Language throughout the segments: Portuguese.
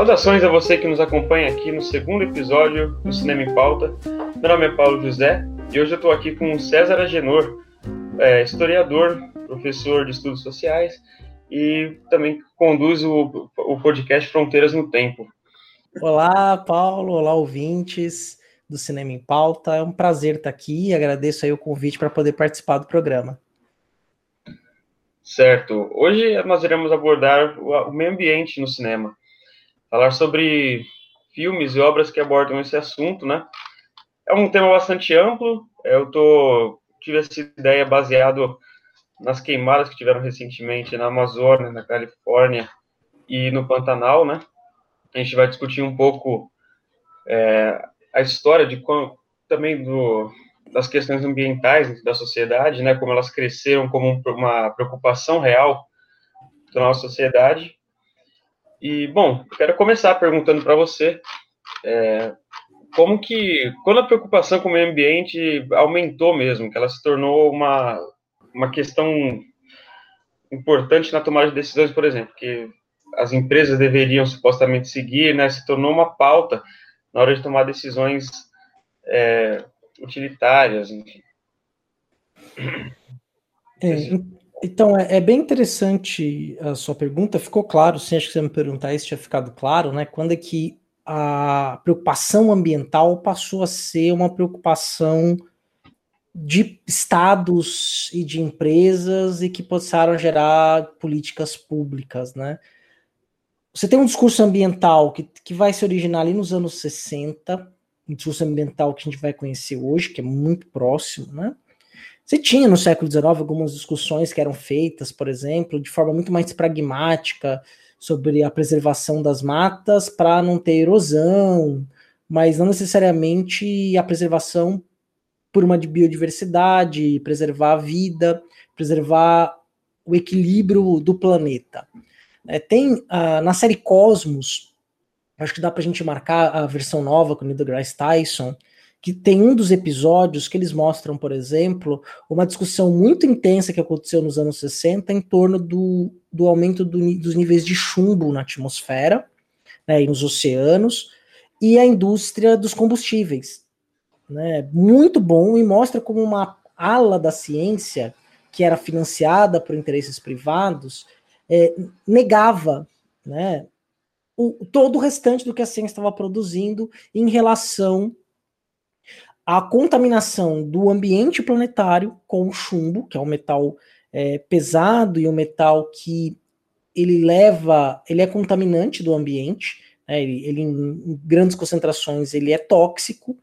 Saudações a você que nos acompanha aqui no segundo episódio do Cinema em Pauta. Meu nome é Paulo José e hoje eu estou aqui com o César Agenor, é, historiador, professor de estudos sociais e também conduz o, o podcast Fronteiras no Tempo. Olá, Paulo. Olá, ouvintes do Cinema em Pauta. É um prazer estar aqui. Agradeço aí o convite para poder participar do programa. Certo. Hoje nós iremos abordar o meio ambiente no cinema. Falar sobre filmes e obras que abordam esse assunto, né? É um tema bastante amplo. Eu tô, tive essa ideia baseado nas queimadas que tiveram recentemente na Amazônia, na Califórnia e no Pantanal, né? A gente vai discutir um pouco é, a história de também do, das questões ambientais da sociedade, né? Como elas cresceram como uma preocupação real da nossa sociedade. E bom, quero começar perguntando para você é, como que quando a preocupação com o meio ambiente aumentou mesmo, que ela se tornou uma uma questão importante na tomada de decisões, por exemplo, que as empresas deveriam supostamente seguir, né, se tornou uma pauta na hora de tomar decisões é, utilitárias, enfim. É, então, é, é, bem interessante a sua pergunta, ficou claro, sim, acho que você me perguntar isso tinha ficado claro, né, quando é que a preocupação ambiental passou a ser uma preocupação de estados e de empresas e que passaram a gerar políticas públicas, né? Você tem um discurso ambiental que, que vai se originar ali nos anos 60, um discurso ambiental que a gente vai conhecer hoje, que é muito próximo, né? Você tinha no século XIX algumas discussões que eram feitas, por exemplo, de forma muito mais pragmática sobre a preservação das matas para não ter erosão, mas não necessariamente a preservação por uma biodiversidade, preservar a vida, preservar o equilíbrio do planeta. É, tem uh, na série Cosmos, acho que dá para a gente marcar a versão nova com o Neil deGrasse Tyson, que tem um dos episódios que eles mostram, por exemplo, uma discussão muito intensa que aconteceu nos anos 60 em torno do, do aumento do, dos níveis de chumbo na atmosfera né, e nos oceanos e a indústria dos combustíveis né, muito bom e mostra como uma ala da ciência que era financiada por interesses privados é, negava né, o, todo o restante do que a ciência estava produzindo em relação à contaminação do ambiente planetário com o chumbo, que é um metal é, pesado e um metal que ele leva, ele é contaminante do ambiente, né, ele, ele em grandes concentrações ele é tóxico,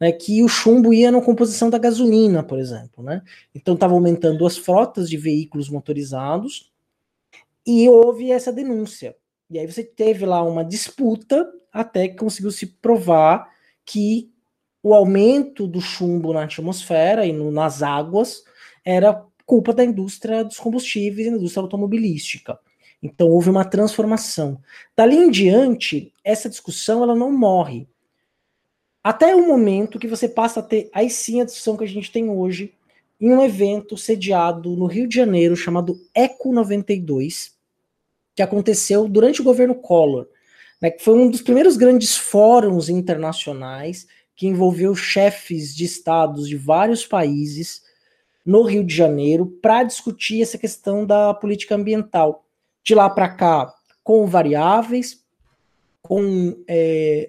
né, que o chumbo ia na composição da gasolina, por exemplo. Né? Então estava aumentando as frotas de veículos motorizados e houve essa denúncia. E aí você teve lá uma disputa até que conseguiu se provar que o aumento do chumbo na atmosfera e no, nas águas era culpa da indústria dos combustíveis e da indústria automobilística. Então houve uma transformação. Dali em diante, essa discussão ela não morre. Até o momento que você passa a ter aí sim a discussão que a gente tem hoje em um evento sediado no Rio de Janeiro chamado Eco 92, que aconteceu durante o governo Collor, né, que foi um dos primeiros grandes fóruns internacionais que envolveu chefes de estados de vários países no Rio de Janeiro para discutir essa questão da política ambiental. De lá para cá, com variáveis, com é,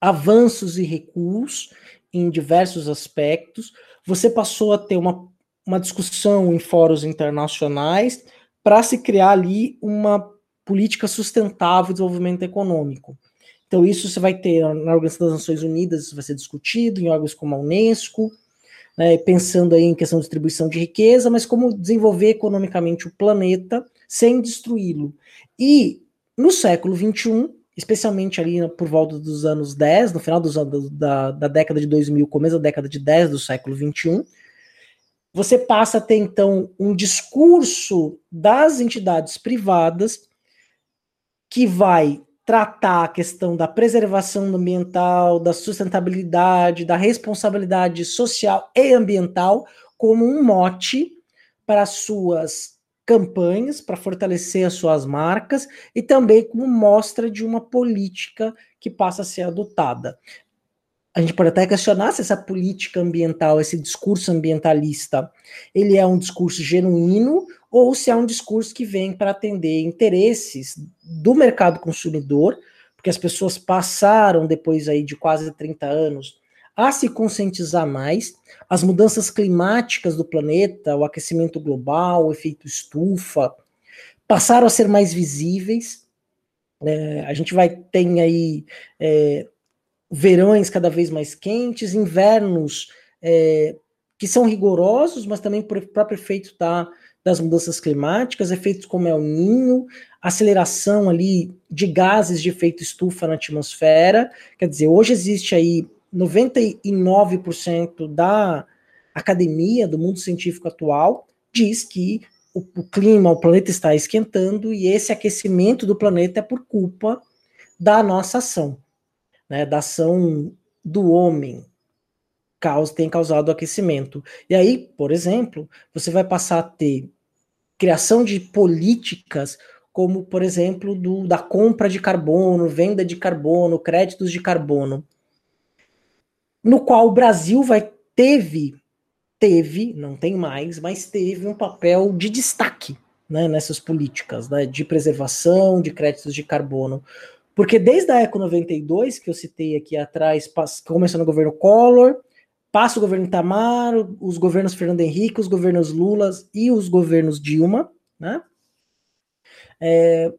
avanços e recuos em diversos aspectos. Você passou a ter uma, uma discussão em fóruns internacionais para se criar ali uma política sustentável de desenvolvimento econômico. Então, isso você vai ter na Organização das Nações Unidas, isso vai ser discutido em órgãos como a Unesco, né, pensando aí em questão de distribuição de riqueza, mas como desenvolver economicamente o planeta sem destruí-lo. E no século XXI, especialmente ali por volta dos anos 10, no final dos, da, da década de 2000, começo da década de 10 do século 21, você passa a ter então um discurso das entidades privadas que vai tratar a questão da preservação ambiental, da sustentabilidade, da responsabilidade social e ambiental como um mote para suas campanhas para fortalecer as suas marcas e também como mostra de uma política que passa a ser adotada. A gente pode até questionar se essa política ambiental, esse discurso ambientalista, ele é um discurso genuíno ou se é um discurso que vem para atender interesses do mercado consumidor, porque as pessoas passaram depois aí de quase 30 anos a se conscientizar mais. As mudanças climáticas do planeta, o aquecimento global, o efeito estufa, passaram a ser mais visíveis. É, a gente vai ter aí é, verões cada vez mais quentes, invernos é, que são rigorosos, mas também por próprio efeito da, das mudanças climáticas, efeitos como El Ninho, aceleração ali de gases de efeito estufa na atmosfera. Quer dizer, hoje existe aí 99% da academia, do mundo científico atual, diz que o, o, clima, o planeta está esquentando e esse aquecimento do planeta é por culpa da nossa ação, né, da ação do homem, causa, tem causado aquecimento. E aí, por exemplo, você vai passar a ter criação de políticas como, por exemplo, do, da compra de carbono, venda de carbono, créditos de carbono no qual o Brasil vai teve teve, não tem mais, mas teve um papel de destaque né, nessas políticas né, de preservação, de créditos de carbono. Porque desde a Eco 92, que eu citei aqui atrás, começou no governo Collor, passa o governo Itamar, os governos Fernando Henrique, os governos Lula e os governos Dilma, né? É,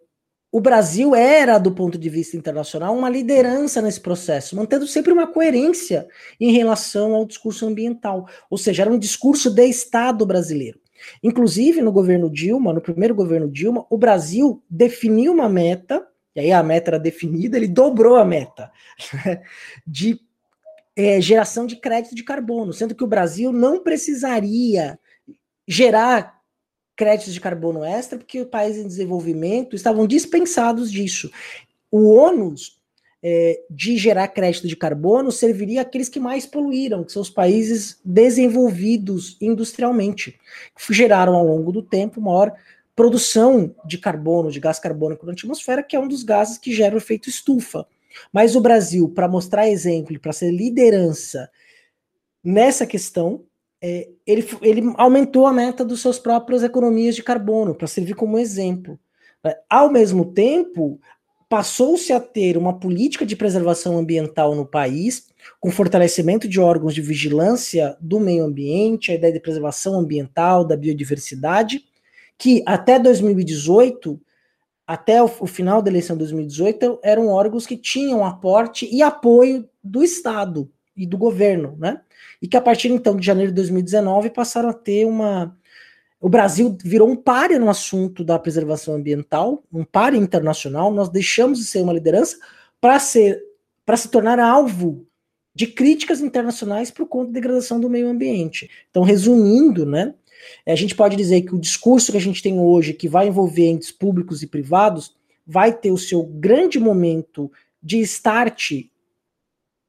o Brasil era, do ponto de vista internacional, uma liderança nesse processo, mantendo sempre uma coerência em relação ao discurso ambiental. Ou seja, era um discurso de Estado brasileiro. Inclusive, no governo Dilma, no primeiro governo Dilma, o Brasil definiu uma meta, e aí a meta era definida, ele dobrou a meta de é, geração de crédito de carbono, sendo que o Brasil não precisaria gerar créditos de carbono extra, porque os países em desenvolvimento estavam dispensados disso. O ônus é, de gerar crédito de carbono serviria àqueles que mais poluíram, que são os países desenvolvidos industrialmente, que geraram ao longo do tempo maior produção de carbono, de gás carbônico na atmosfera, que é um dos gases que gera o efeito estufa. Mas o Brasil, para mostrar exemplo, para ser liderança nessa questão, é, ele, ele aumentou a meta dos seus próprios economias de carbono, para servir como exemplo. É, ao mesmo tempo, passou-se a ter uma política de preservação ambiental no país, com fortalecimento de órgãos de vigilância do meio ambiente, a ideia de preservação ambiental, da biodiversidade, que até 2018, até o, o final da eleição de 2018, eram órgãos que tinham aporte e apoio do Estado e do governo, né? e que a partir então de janeiro de 2019 passaram a ter uma. O Brasil virou um páreo no assunto da preservação ambiental, um páreo internacional. Nós deixamos de ser uma liderança para ser para se tornar alvo de críticas internacionais por conta da degradação do meio ambiente. Então, resumindo, né, a gente pode dizer que o discurso que a gente tem hoje, que vai envolver entes públicos e privados, vai ter o seu grande momento de start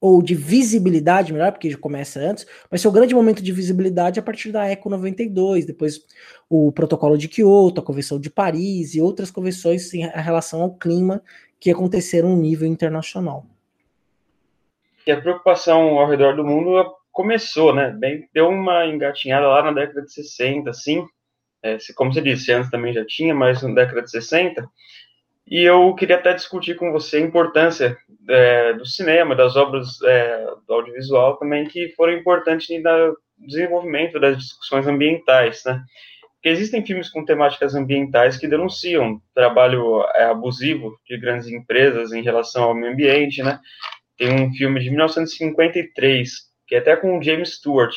ou de visibilidade, melhor, porque já começa antes, mas seu grande momento de visibilidade é a partir da ECO 92, depois o protocolo de Kyoto, a Convenção de Paris e outras convenções em relação ao clima que aconteceram no nível internacional. E a preocupação ao redor do mundo começou, né? Bem, deu uma engatinhada lá na década de 60, assim, é, como você disse, antes também já tinha, mas na década de 60, e eu queria até discutir com você a importância é, do cinema, das obras é, do audiovisual também, que foram importantes no desenvolvimento das discussões ambientais, né? Porque existem filmes com temáticas ambientais que denunciam trabalho é, abusivo de grandes empresas em relação ao meio ambiente, né? Tem um filme de 1953, que é até com o James Stewart,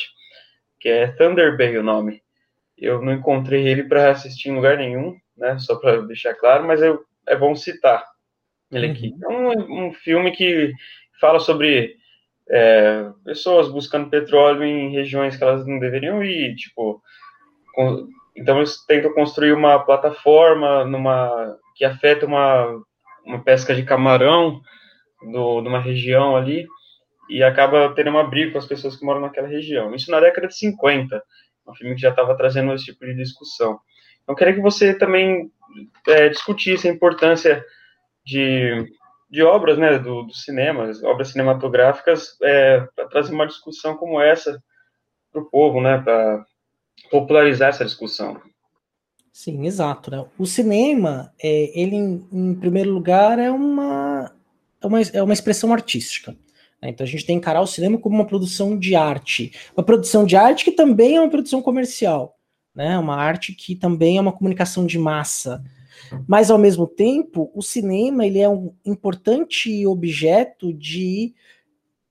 que é Thunder Bay o nome. Eu não encontrei ele para assistir em lugar nenhum, né? Só para deixar claro, mas eu é bom citar ele aqui. Uhum. É um, um filme que fala sobre é, pessoas buscando petróleo em regiões que elas não deveriam ir, tipo, com, então eles tentam construir uma plataforma numa que afeta uma, uma pesca de camarão do, numa região ali e acaba tendo uma briga com as pessoas que moram naquela região. Isso na década de 50, um filme que já estava trazendo esse tipo de discussão. Eu queria que você também é, discutisse a importância de, de obras né, do, do cinema, obras cinematográficas, é, para trazer uma discussão como essa para o povo, né, para popularizar essa discussão. Sim, exato. Né? O cinema, é, ele, em, em primeiro lugar, é uma, é uma, é uma expressão artística. Né? Então a gente tem que encarar o cinema como uma produção de arte. Uma produção de arte que também é uma produção comercial. Né? Uma arte que também é uma comunicação de massa. Mas, ao mesmo tempo, o cinema ele é um importante objeto de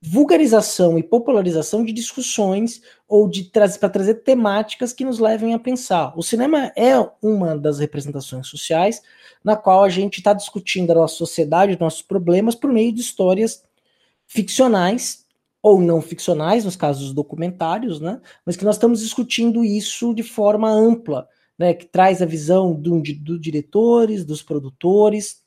vulgarização e popularização de discussões ou de trazer para trazer temáticas que nos levem a pensar. O cinema é uma das representações sociais na qual a gente está discutindo a nossa sociedade, nossos problemas por meio de histórias ficcionais ou não ficcionais, nos casos dos documentários, né? Mas que nós estamos discutindo isso de forma ampla, né? Que traz a visão do, do diretores, dos produtores,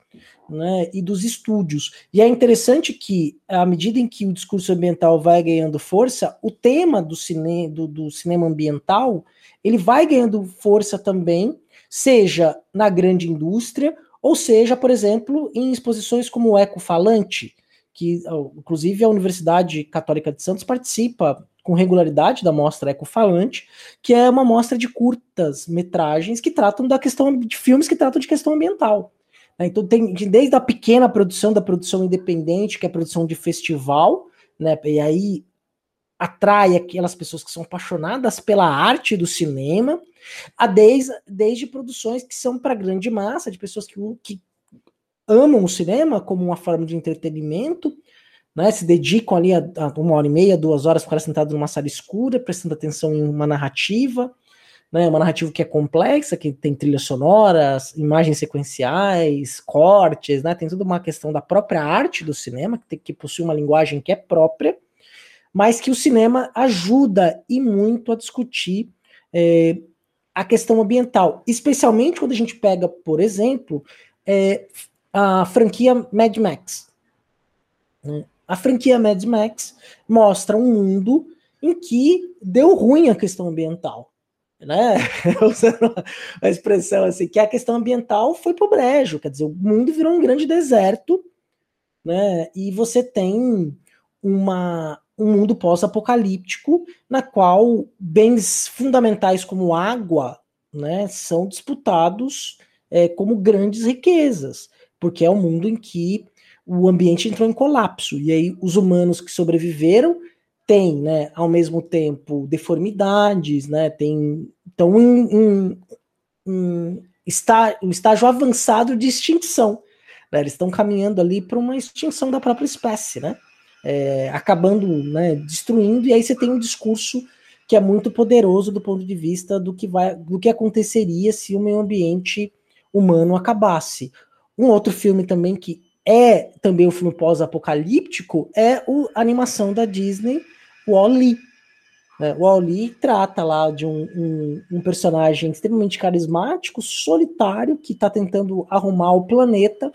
né, e dos estúdios. E é interessante que, à medida em que o discurso ambiental vai ganhando força, o tema do, cine, do, do cinema ambiental ele vai ganhando força também, seja na grande indústria, ou seja, por exemplo, em exposições como o Ecofalante, que inclusive a Universidade Católica de Santos participa com regularidade da mostra Ecofalante, que é uma mostra de curtas metragens que tratam da questão de filmes que tratam de questão ambiental. Né? Então tem desde a pequena produção da produção independente, que é a produção de festival, né? E aí atrai aquelas pessoas que são apaixonadas pela arte do cinema, a desde, desde produções que são para grande massa, de pessoas que, que amam o cinema como uma forma de entretenimento, né, se dedicam ali a, a uma hora e meia, duas horas, ficar sentado numa sala escura, prestando atenção em uma narrativa, né? Uma narrativa que é complexa, que tem trilhas sonoras, imagens sequenciais, cortes, né? Tem toda uma questão da própria arte do cinema, que, tem, que possui uma linguagem que é própria, mas que o cinema ajuda e muito a discutir é, a questão ambiental, especialmente quando a gente pega, por exemplo, é, a franquia Mad Max. A franquia Mad Max mostra um mundo em que deu ruim a questão ambiental né? Usando uma expressão assim, que a questão ambiental foi pro brejo, quer dizer, o mundo virou um grande deserto, né? E você tem uma, um mundo pós-apocalíptico na qual bens fundamentais como água, né, são disputados é, como grandes riquezas, porque é um mundo em que o ambiente entrou em colapso. E aí os humanos que sobreviveram tem, né, ao mesmo tempo, deformidades, né, tem, então, um, um, está, um estágio avançado de extinção, né, eles estão caminhando ali para uma extinção da própria espécie, né, é, acabando, né, destruindo, e aí você tem um discurso que é muito poderoso do ponto de vista do que vai, do que aconteceria se o meio ambiente humano acabasse. Um outro filme também que é também um filme pós-apocalíptico é o, a animação da Disney, Wall-E. Né? Wall-E trata lá de um, um, um, personagem extremamente carismático, solitário, que está tentando arrumar o planeta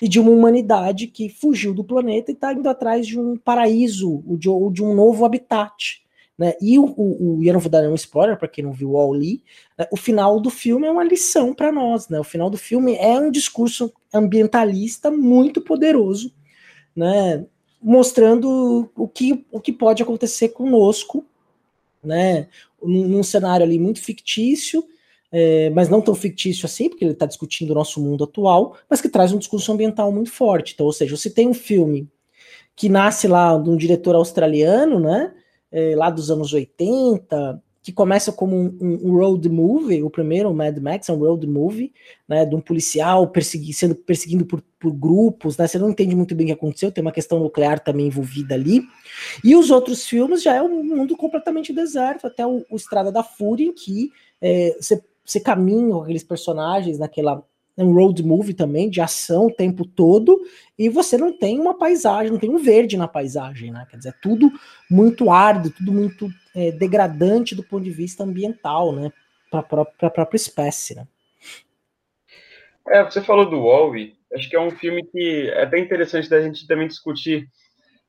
e de uma humanidade que fugiu do planeta e está indo atrás de um paraíso, ou de, ou de um novo habitat. Né? E o, o, o, eu não vou dar nenhum spoiler para quem não viu o Wall-E, né? o final do filme é uma lição para nós. Né? O final do filme é um discurso ambientalista muito poderoso, né? mostrando o que, o que pode acontecer conosco, né? Num, num cenário ali muito fictício, é, mas não tão fictício assim, porque ele está discutindo o nosso mundo atual, mas que traz um discurso ambiental muito forte. Então, ou seja, você tem um filme que nasce lá de um diretor australiano, né? É, lá dos anos 80, que começa como um, um, road movie, o primeiro, o Mad Max, é um road movie, né, de um policial persegui sendo perseguindo por, por, grupos, né, você não entende muito bem o que aconteceu, tem uma questão nuclear também envolvida ali, e os outros filmes já é um mundo completamente deserto, até o, o Estrada da Fúria, em que é, você, você caminha com aqueles personagens naquela um road movie também, de ação o tempo todo, e você não tem uma paisagem, não tem um verde na paisagem, né? Quer dizer, é tudo muito árido, tudo muito é, degradante do ponto de vista ambiental, né? Para a própria espécie, né? É, você falou do Wall-E, acho que é um filme que é bem interessante da gente também discutir.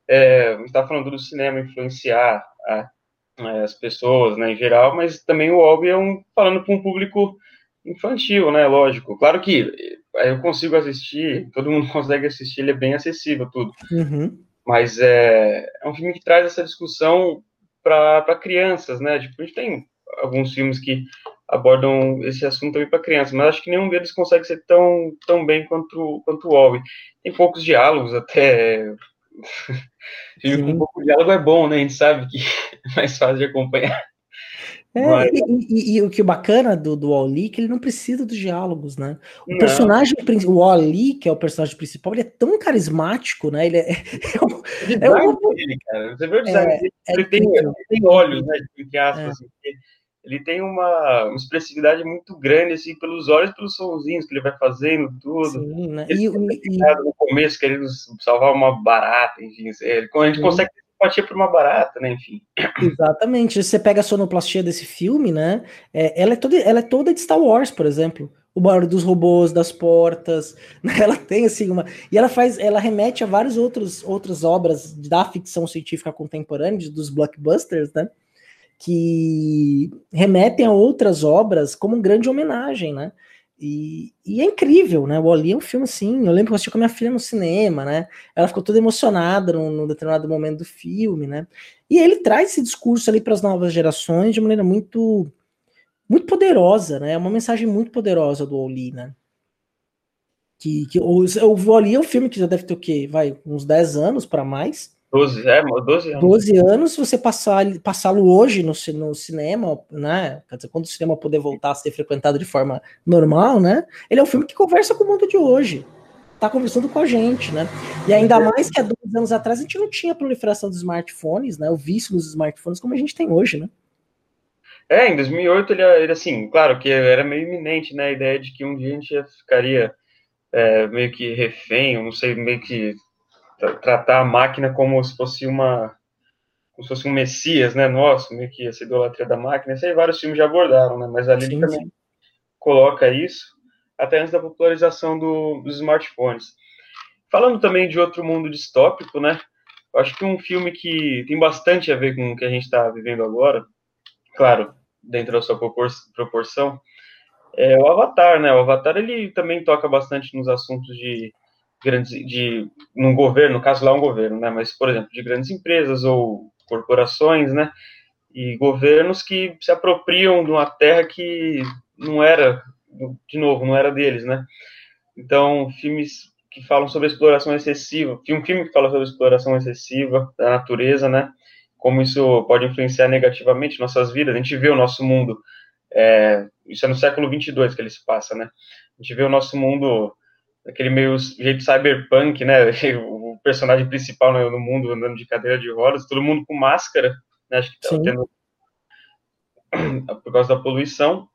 É, está falando do cinema influenciar a, a, as pessoas, né, em geral, mas também o Wall-E é um falando para um público infantil, né? Lógico. Claro que eu consigo assistir, todo mundo consegue assistir, ele é bem acessível, tudo. Uhum. Mas é, é um filme que traz essa discussão para crianças, né? Tipo, a gente tem alguns filmes que abordam esse assunto também para crianças, mas acho que nenhum deles consegue ser tão, tão bem quanto, quanto o Wall. Tem poucos diálogos, até. filme com pouco diálogo é bom, né? A gente sabe que é mais fácil de acompanhar. É, e, e, e, o que é bacana do, do Wally é que ele não precisa dos diálogos, né? O não. personagem, o Wally, que é o personagem principal, ele é tão carismático, né? Ele é. é, é um, dele, cara. Você vê o design é, dele, ele, tem, ele, tem, olhos, né? Entre aspas, assim, ele tem uma, uma, expressividade muito grande, assim, pelos olhos pelos sonzinhos que ele vai fazendo, tudo. Sim, né? Ele e, e... no começo, querendo salvar uma barata, enfim. Ele, a gente Sim. consegue simpatia por uma barata, né? Enfim. Exatamente. Você pega a sonoplastia desse filme, né? É, ela, é toda, ela é toda de Star Wars, por exemplo. O barulho dos robôs, das portas, né? ela tem assim uma. E ela faz, ela remete a várias outros, outras obras da ficção científica contemporânea, dos blockbusters, né? Que remetem a outras obras como grande homenagem, né? E, e, é incrível, né? O Oli é um filme assim. Eu lembro que eu assisti com a minha filha no cinema, né? Ela ficou toda emocionada num, num determinado momento do filme, né? E ele traz esse discurso ali para as novas gerações de maneira muito, muito poderosa, né? É uma mensagem muito poderosa do Oli, né? Que, que o, Oli é um filme que já deve ter o quê? Vai, uns 10 anos para mais. 12, é, 12 anos. 12 anos, se você passar, passá-lo hoje no, no cinema, né? Quer dizer, quando o cinema poder voltar a ser frequentado de forma normal, né? Ele é um filme que conversa com o mundo de hoje. Tá conversando com a gente, né? E ainda mais que há dois anos atrás a gente não tinha a proliferação dos smartphones, né? O vício nos smartphones como a gente tem hoje, né? É, em 2008 ele, ele assim, claro que era meio iminente, né? A ideia de que um dia a gente ficaria é, meio que refém, não sei, meio que tratar a máquina como se fosse uma como se fosse um messias, né, nosso, meio que essa idolatria da máquina, isso aí vários filmes já abordaram, né, mas ali sim, também sim. coloca isso, até antes da popularização do, dos smartphones. Falando também de outro mundo distópico, né, eu acho que um filme que tem bastante a ver com o que a gente está vivendo agora, claro, dentro da sua proporção, é o Avatar, né, o Avatar ele também toca bastante nos assuntos de grandes de num governo, no caso lá é um governo, né, mas por exemplo, de grandes empresas ou corporações, né, e governos que se apropriam de uma terra que não era, de novo, não era deles, né? Então, filmes que falam sobre exploração excessiva, um filme que fala sobre exploração excessiva da natureza, né? Como isso pode influenciar negativamente nossas vidas. A gente vê o nosso mundo, é, isso é no século 22 que ele se passa, né? A gente vê o nosso mundo aquele meio jeito cyberpunk, né? O personagem principal no mundo andando de cadeira de rodas, todo mundo com máscara, né? Acho que tá tendo por causa da poluição,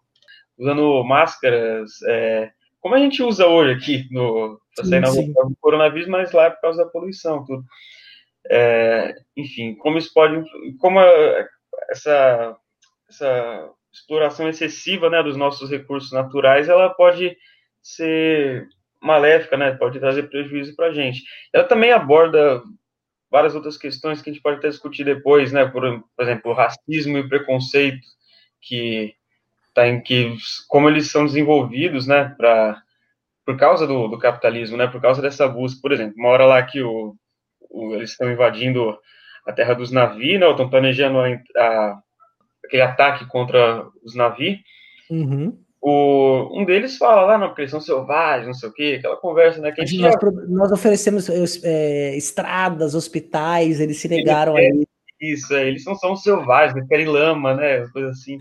usando máscaras, é, como a gente usa hoje aqui no pra sair na rua coronavírus, mas lá é por causa da poluição, tudo. É, enfim, como isso pode, como a, essa essa exploração excessiva, né, dos nossos recursos naturais, ela pode ser maléfica, né? Pode trazer prejuízo para a gente. Ela também aborda várias outras questões que a gente pode até discutir depois, né? Por, por exemplo, racismo e preconceito que tá em que como eles são desenvolvidos, né? Para por causa do, do, capitalismo, né? Por causa dessa busca, por exemplo, uma hora lá que o, o eles estão invadindo a terra dos navios, né? Estão planejando a, a, aquele ataque contra os navios. Uhum. O, um deles fala lá, não, porque eles são selvagens, não sei o quê, aquela conversa, né? Que gente nós, nós, oferecemos é, estradas, hospitais, eles se negaram a isso. Isso, é, eles não são selvagens, eles querem lama, né? Coisa assim.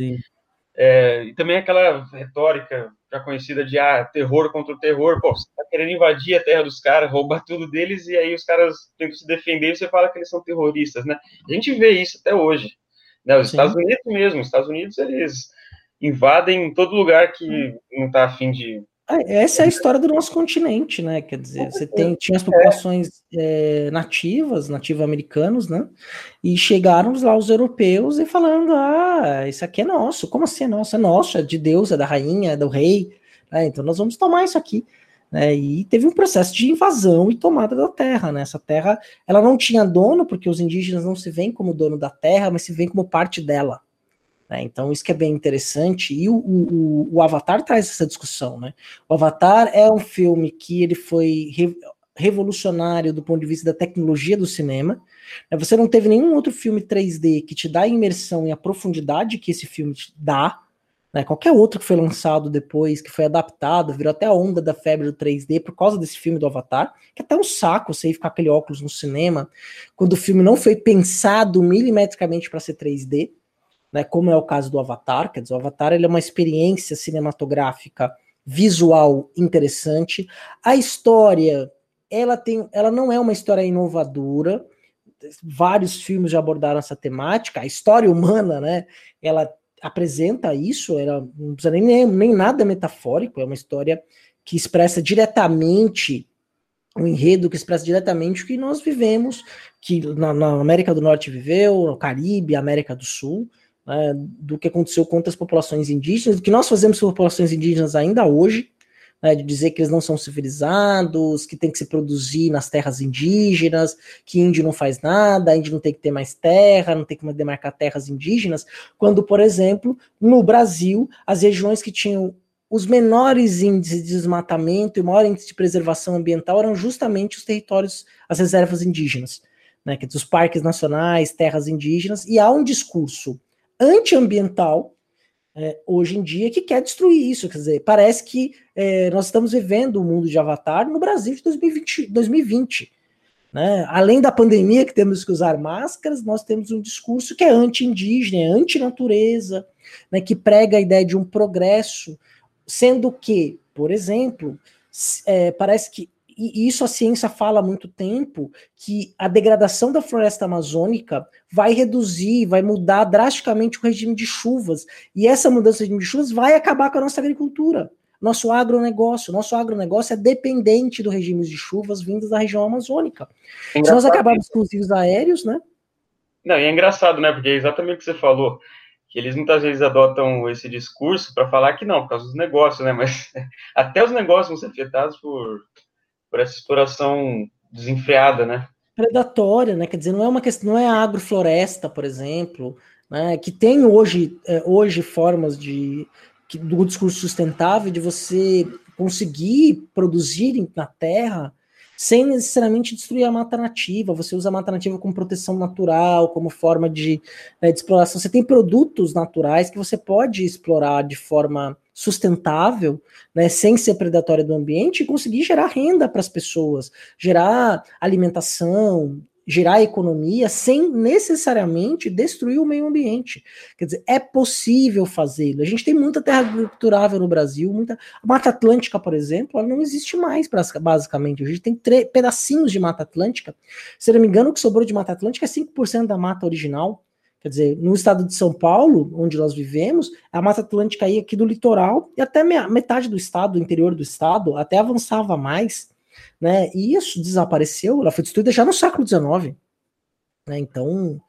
É, e também aquela retórica já conhecida de ah, terror contra o terror, pô, você tá querendo invadir a terra dos caras, roubar tudo deles, e aí os caras tentam se defender e você fala que eles são terroristas, né? A gente vê isso até hoje. Né? Os Sim. Estados Unidos mesmo, os Estados Unidos, eles invadem todo lugar que hum. não está afim de. É, essa é a história do nosso continente, né? Quer dizer, você tem, tinha as populações é, nativas, nativo-americanos, né? E chegaram lá os europeus e falando: ah, isso aqui é nosso. Como assim é nosso? É nosso, é de Deus, é da rainha, é do rei. Né? Então nós vamos tomar isso aqui. Né? E teve um processo de invasão e tomada da terra. Né? Essa terra ela não tinha dono, porque os indígenas não se veem como dono da terra, mas se veem como parte dela. Né? Então, isso que é bem interessante, e o, o, o, Avatar traz essa discussão. Né? O Avatar é um filme que ele foi re, revolucionário do ponto de vista da tecnologia do cinema. Né? Você não teve nenhum outro filme 3D que te dá a imersão e a profundidade que esse filme te dá. Né? Qualquer outro que foi lançado depois, que foi adaptado, virou até a onda da febre do 3D por causa desse filme do Avatar, que é até um saco você ir ficar aquele óculos no cinema, quando o filme não foi pensado milimetricamente para ser 3D né, como é o caso do Avatar, quer dizer, o Avatar ele é uma experiência cinematográfica visual interessante. A história, ela tem, ela não é uma história inovadora. Vários filmes já abordaram essa temática. A história humana, né, ela apresenta isso, ela não precisa nem, nem nada metafórico, é uma história que expressa diretamente um enredo que expressa diretamente o que nós vivemos, que na, na América do Norte viveu, no Caribe, América do Sul né, do que aconteceu contra as populações indígenas, do que nós fazemos com populações indígenas ainda hoje, né, de dizer que eles não são civilizados, que tem que se produzir nas terras indígenas, que índio não faz nada, índio não tem que ter mais terra, não tem que demarcar terras indígenas, quando, por exemplo, no Brasil, as regiões que tinham os menores índices de desmatamento e o maior índice de preservação ambiental eram justamente os territórios, as reservas indígenas, né, que os parques nacionais, terras indígenas, e há um discurso antiambiental é, hoje em dia que quer destruir isso. Quer dizer, parece que é, nós estamos vivendo o mundo de Avatar no Brasil de 2020. 2020 né? Além da pandemia que temos que usar máscaras, nós temos um discurso que é anti-indígena, é anti-natureza, né, que prega a ideia de um progresso, sendo que, por exemplo, é, parece que e isso a ciência fala há muito tempo, que a degradação da floresta amazônica vai reduzir, vai mudar drasticamente o regime de chuvas. E essa mudança de regime de chuvas vai acabar com a nossa agricultura. Nosso agronegócio, nosso agronegócio é dependente do regime de chuvas vindas da região amazônica. É Se nós acabarmos com os rios aéreos, né? Não, e é engraçado, né? Porque é exatamente o que você falou que eles muitas vezes adotam esse discurso para falar que não, por causa dos negócios, né? Mas até os negócios vão ser afetados por, por essa exploração desenfreada, né? Predatória, né? Quer dizer, não é uma questão, não é agrofloresta, por exemplo, né? Que tem hoje, é, hoje formas de que, do discurso sustentável de você conseguir produzir na terra sem necessariamente destruir a mata nativa. Você usa a mata nativa como proteção natural, como forma de, né, de exploração. Você tem produtos naturais que você pode explorar de forma sustentável, né, sem ser predatória do ambiente e conseguir gerar renda para as pessoas, gerar alimentação, gerar economia sem necessariamente destruir o meio ambiente. Quer dizer, é possível fazê-lo. A gente tem muita terra agriculturável no Brasil, muita a Mata Atlântica, por exemplo, ela não existe mais basicamente. A gente tem pedacinhos de Mata Atlântica. Se não me engano, o que sobrou de Mata Atlântica é 5% da mata original. Quer dizer, no estado de São Paulo, onde nós vivemos, a Mata Atlântica aí aqui do litoral e até metade do estado, do interior do estado, até avançava mais, né? E isso desapareceu, ela foi destruída já no século XIX. Né? Então,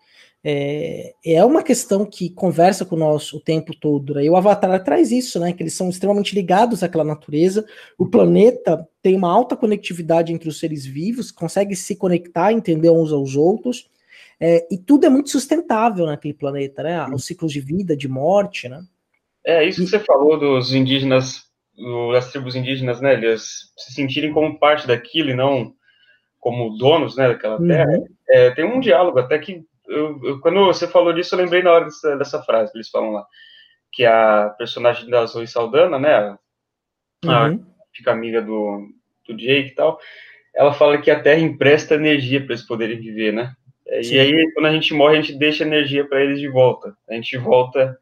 é, é uma questão que conversa com nós o tempo todo. Né? E o Avatar traz isso, né? Que eles são extremamente ligados àquela natureza. O planeta tem uma alta conectividade entre os seres vivos, consegue se conectar, entender uns aos outros. É, e tudo é muito sustentável naquele planeta, né? Os ciclos de vida, de morte, né? É, isso que você falou dos indígenas, das tribos indígenas, né? Eles se sentirem como parte daquilo e não como donos, né, daquela uhum. terra. Uhum. É, tem um diálogo até que, eu, eu, quando você falou disso, eu lembrei na hora dessa, dessa, frase que eles falam lá, que a personagem da Zoe Saldana, né, a, uhum. fica amiga do, do Jake e tal, ela fala que a Terra empresta energia para eles poderem viver, né? Sim. E aí, quando a gente morre, a gente deixa energia para eles de volta. A gente volta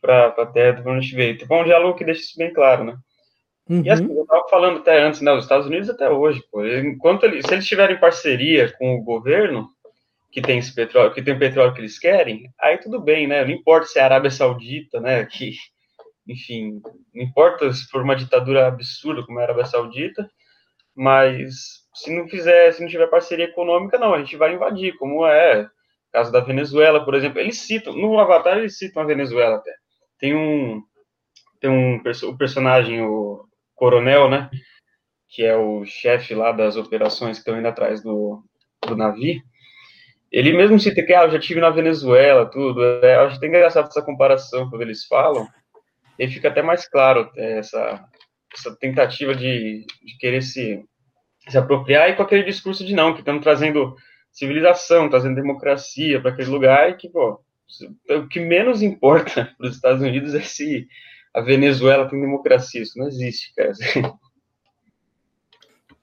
para a Terra de onde a gente veio. Tipo, é um diálogo que deixa isso bem claro, né? Uhum. E assim, eu estava falando até antes, né? Os Estados Unidos até hoje, pô. Enquanto eles, se eles tiverem parceria com o governo, que tem esse petróleo, que tem o petróleo que eles querem, aí tudo bem, né? Não importa se é a Arábia Saudita, né? Que, enfim, não importa se for uma ditadura absurda como é a Arábia Saudita, mas se não fizer, se não tiver parceria econômica, não, a gente vai invadir, como é caso da Venezuela, por exemplo. Eles citam, no Avatar eles citam a Venezuela até. Tem um, tem um o personagem, o coronel, né, que é o chefe lá das operações que estão indo atrás do, do navio, Ele mesmo cita que ah, eu já tive na Venezuela, tudo. É, eu acho até engraçado essa comparação quando eles falam. E fica até mais claro é, essa, essa tentativa de, de querer se, se apropriar e com aquele discurso de não, que estamos trazendo civilização, trazendo democracia para aquele lugar e que, pô, o que menos importa para os Estados Unidos é se a Venezuela tem democracia. Isso não existe, cara.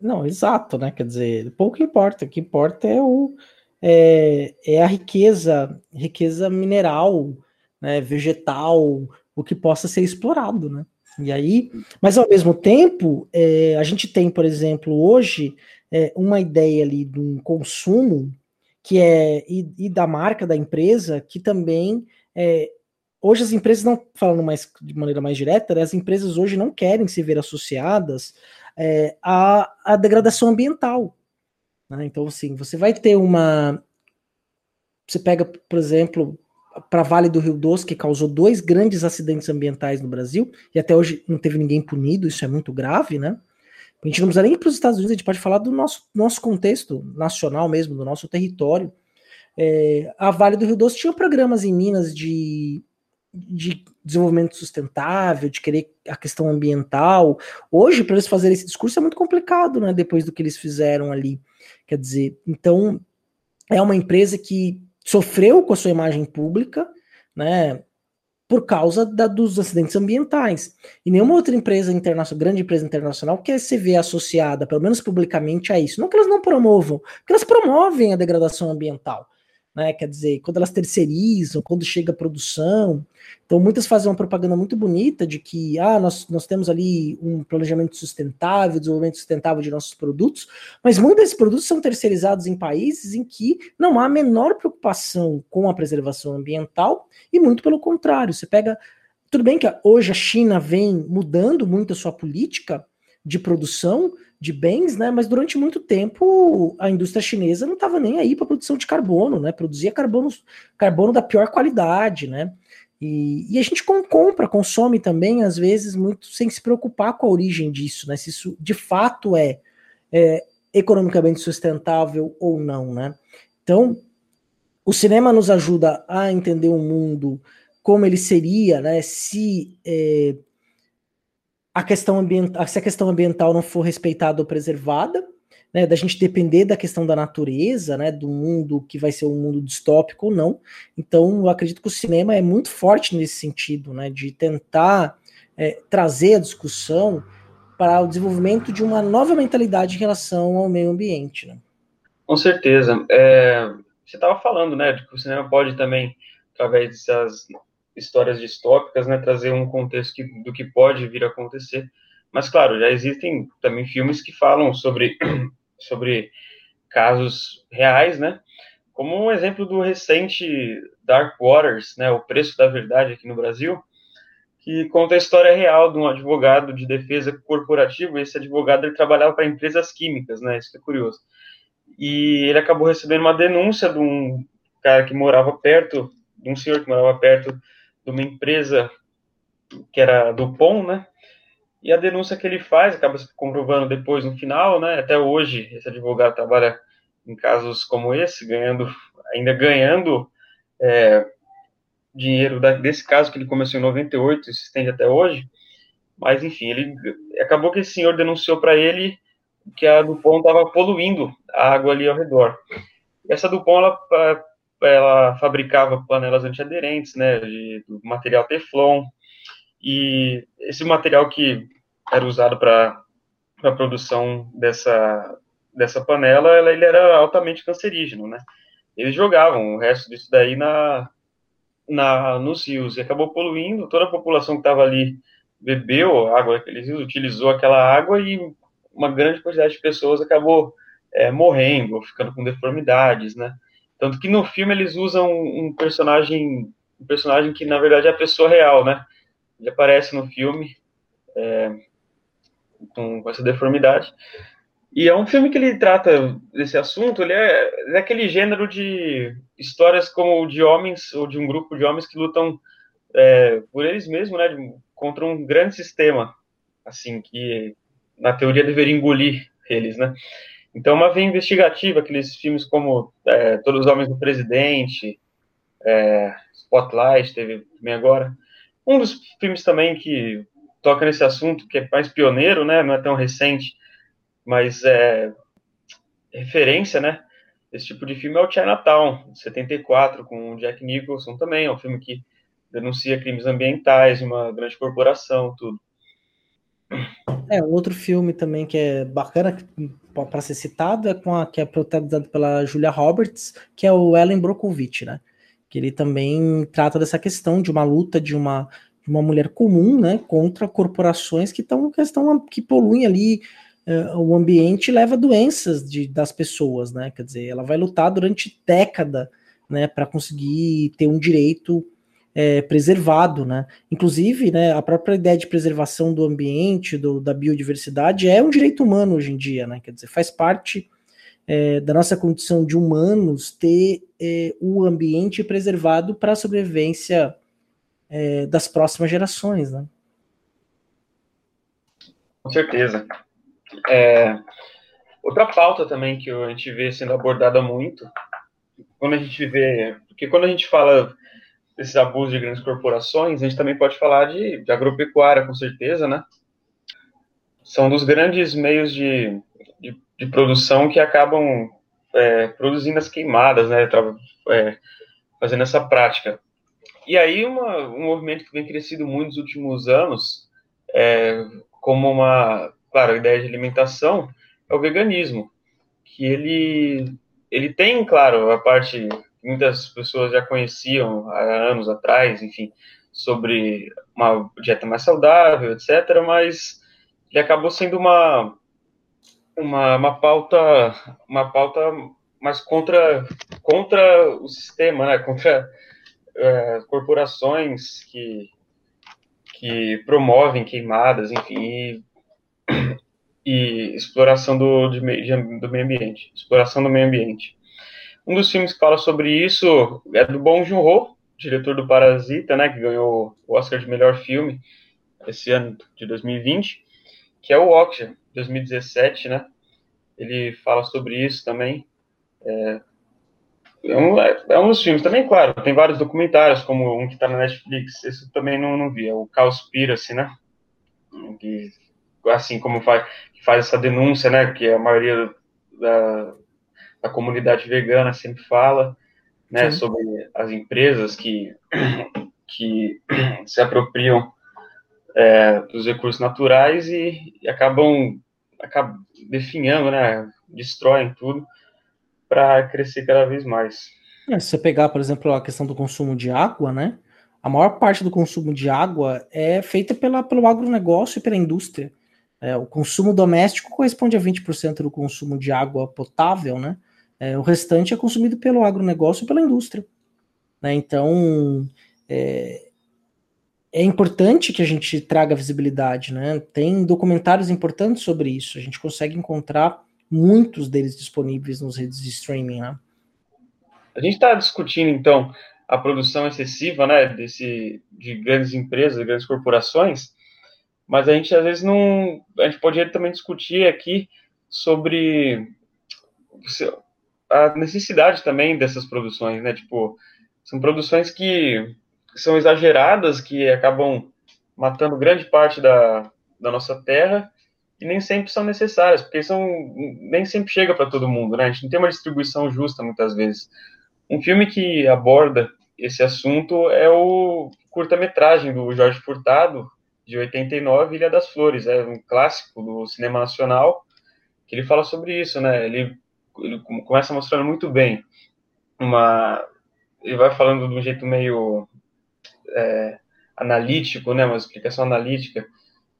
Não, exato, né? Quer dizer, pouco importa. O que importa é o é, é a riqueza, riqueza mineral, né, vegetal, o que possa ser explorado, né? E aí, mas ao mesmo tempo, é, a gente tem, por exemplo, hoje é, uma ideia ali de um consumo que é e, e da marca da empresa que também é, hoje as empresas não falando mais de maneira mais direta, né, as empresas hoje não querem se ver associadas é, à, à degradação ambiental. Né? Então, assim, você vai ter uma. Você pega, por exemplo, para Vale do Rio Doce, que causou dois grandes acidentes ambientais no Brasil, e até hoje não teve ninguém punido, isso é muito grave, né? A gente não precisa nem ir para os Estados Unidos, a gente pode falar do nosso, nosso contexto nacional mesmo, do nosso território. É, a Vale do Rio Doce tinha programas em Minas de, de desenvolvimento sustentável, de querer a questão ambiental. Hoje, para eles fazerem esse discurso é muito complicado, né? Depois do que eles fizeram ali. Quer dizer, então é uma empresa que sofreu com a sua imagem pública, né? por causa da, dos acidentes ambientais. E nenhuma outra empresa internacional, grande empresa internacional, quer se ver associada, pelo menos publicamente, a isso. Não que elas não promovam, porque elas promovem a degradação ambiental. Né? Quer dizer, quando elas terceirizam, quando chega a produção. Então, muitas fazem uma propaganda muito bonita de que ah, nós, nós temos ali um planejamento sustentável, desenvolvimento sustentável de nossos produtos, mas muitos desses produtos são terceirizados em países em que não há a menor preocupação com a preservação ambiental, e muito pelo contrário. Você pega. Tudo bem que hoje a China vem mudando muito a sua política de produção, de bens, né? Mas durante muito tempo a indústria chinesa não estava nem aí para produção de carbono, né? Produzia carbono, carbono da pior qualidade, né? E, e, a gente compra, consome também, às vezes, muito sem se preocupar com a origem disso, né? Se isso de fato é, é economicamente sustentável ou não, né? Então, o cinema nos ajuda a entender o mundo como ele seria, né? Se é, a questão ambiental, se a questão ambiental não for respeitada ou preservada, né, da gente depender da questão da natureza, né, do mundo que vai ser um mundo distópico ou não. Então, eu acredito que o cinema é muito forte nesse sentido, né, de tentar é, trazer a discussão para o desenvolvimento de uma nova mentalidade em relação ao meio ambiente. Né? Com certeza. É, você estava falando, né, de que o cinema pode também, através dessas histórias distópicas, né, trazer um contexto que, do que pode vir a acontecer. Mas, claro, já existem também filmes que falam sobre, sobre casos reais, né? Como um exemplo do recente Dark Waters, né, O Preço da Verdade aqui no Brasil, que conta a história real de um advogado de defesa corporativa. Esse advogado ele trabalhava para empresas químicas, né? Isso é curioso. E ele acabou recebendo uma denúncia de um cara que morava perto, de um senhor que morava perto de uma empresa que era do POM, né? E a denúncia que ele faz acaba se comprovando depois no final, né? Até hoje, esse advogado trabalha em casos como esse, ganhando, ainda ganhando é, dinheiro da, desse caso que ele começou em 98 e se estende até hoje. Mas, enfim, ele acabou que esse senhor denunciou para ele que a Dupont estava poluindo a água ali ao redor. Essa Dupont, ela ela fabricava panelas antiaderentes, né, de, material Teflon, e esse material que era usado para a produção dessa, dessa panela, ela, ele era altamente cancerígeno, né. Eles jogavam o resto disso daí na, na, nos rios e acabou poluindo, toda a população que estava ali bebeu água daqueles rios, utilizou aquela água e uma grande quantidade de pessoas acabou é, morrendo, ficando com deformidades, né. Tanto que no filme eles usam um personagem, um personagem que na verdade é a pessoa real, né? Ele aparece no filme é, com, essa deformidade. E é um filme que ele trata desse assunto, ele é, é aquele gênero de histórias como de homens, ou de um grupo de homens que lutam é, por eles mesmos, né? Contra um grande sistema, assim, que na teoria deveria engolir eles, né? Então, uma veia investigativa, aqueles filmes como é, Todos os Homens do Presidente, é, Spotlight, teve também agora. Um dos filmes também que toca nesse assunto, que é mais pioneiro, né, não é tão recente, mas é referência, né, esse tipo de filme é o Chinatown, de 74, com o Jack Nicholson também, é um filme que denuncia crimes ambientais, uma grande corporação, tudo. É, outro filme também que é bacana para ser citado é com a que é protagonizado pela Julia Roberts, que é o Ellen Brockovich, né? Que ele também trata dessa questão de uma luta de uma, de uma mulher comum, né, contra corporações que estão que, estão, que poluem ali uh, o ambiente e leva doenças de, das pessoas, né? Quer dizer, ela vai lutar durante década, né, para conseguir ter um direito é, preservado, né? Inclusive, né, a própria ideia de preservação do ambiente, do, da biodiversidade, é um direito humano hoje em dia, né? Quer dizer, faz parte é, da nossa condição de humanos ter é, o ambiente preservado para a sobrevivência é, das próximas gerações, né? Com certeza. É, outra pauta também que a gente vê sendo abordada muito, quando a gente vê, porque quando a gente fala desses abusos de grandes corporações, a gente também pode falar de, de agropecuária, com certeza, né? São dos grandes meios de, de, de produção que acabam é, produzindo as queimadas, né? É, fazendo essa prática. E aí, uma, um movimento que vem crescido muito nos últimos anos, é, como uma claro, ideia de alimentação é o veganismo, que ele, ele tem, claro, a parte muitas pessoas já conheciam há anos atrás, enfim, sobre uma dieta mais saudável, etc., mas ele acabou sendo uma, uma, uma pauta uma pauta mais contra contra o sistema, né? Contra é, corporações que que promovem queimadas, enfim, e e exploração do, de, do meio ambiente, exploração do meio ambiente. Um dos filmes que fala sobre isso é do Bong Joon-ho, diretor do Parasita, né, que ganhou o Oscar de melhor filme esse ano de 2020, que é o Okja, 2017, né? Ele fala sobre isso também. É, é, um, é um dos filmes também, claro. Tem vários documentários, como um que está na Netflix. Esse também não, não vi. É o Cowspiracy, né? Que assim como faz, faz essa denúncia, né, que a maioria da, da comunidade vegana sempre fala, né, Sim. sobre as empresas que, que se apropriam é, dos recursos naturais e, e acabam, acabam definhando, né, destroem tudo para crescer cada vez mais. É, se você pegar, por exemplo, a questão do consumo de água, né, a maior parte do consumo de água é feita pela, pelo agronegócio e pela indústria. É, o consumo doméstico corresponde a 20% do consumo de água potável, né? É, o restante é consumido pelo agronegócio e pela indústria. Né? Então, é, é, importante que a gente traga visibilidade, né? Tem documentários importantes sobre isso. A gente consegue encontrar muitos deles disponíveis nas redes de streaming, né? A gente está discutindo, então, a produção excessiva, né, desse, de grandes empresas, grandes corporações, mas a gente às vezes não. A gente poderia também discutir aqui sobre a necessidade também dessas produções, né? Tipo, são produções que são exageradas, que acabam matando grande parte da, da nossa terra e nem sempre são necessárias, porque são nem sempre chega para todo mundo, né? A gente não tem uma distribuição justa muitas vezes. Um filme que aborda esse assunto é o curta-metragem do Jorge Furtado, de 89, Ilha das Flores, é um clássico do cinema nacional, que ele fala sobre isso, né? Ele, ele começa mostrando muito bem uma. Ele vai falando de um jeito meio é, analítico, né? Uma explicação analítica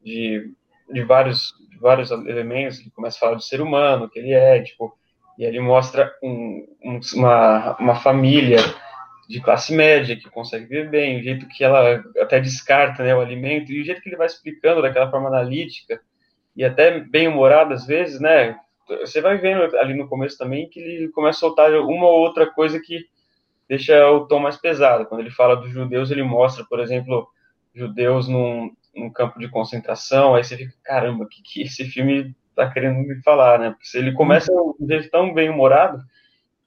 de, de, vários, de vários elementos. Ele começa a falar do ser humano, que ele é, tipo, e ele mostra um, um, uma, uma família de classe média, que consegue viver bem, o jeito que ela até descarta né, o alimento, e o jeito que ele vai explicando daquela forma analítica, e até bem humorado às vezes, né? Você vai vendo ali no começo também que ele começa a soltar uma ou outra coisa que deixa o tom mais pesado. Quando ele fala dos judeus, ele mostra, por exemplo, judeus num, num campo de concentração, aí você fica, caramba, que, que esse filme está querendo me falar, né? Porque se ele começa de um jeito tão bem humorado,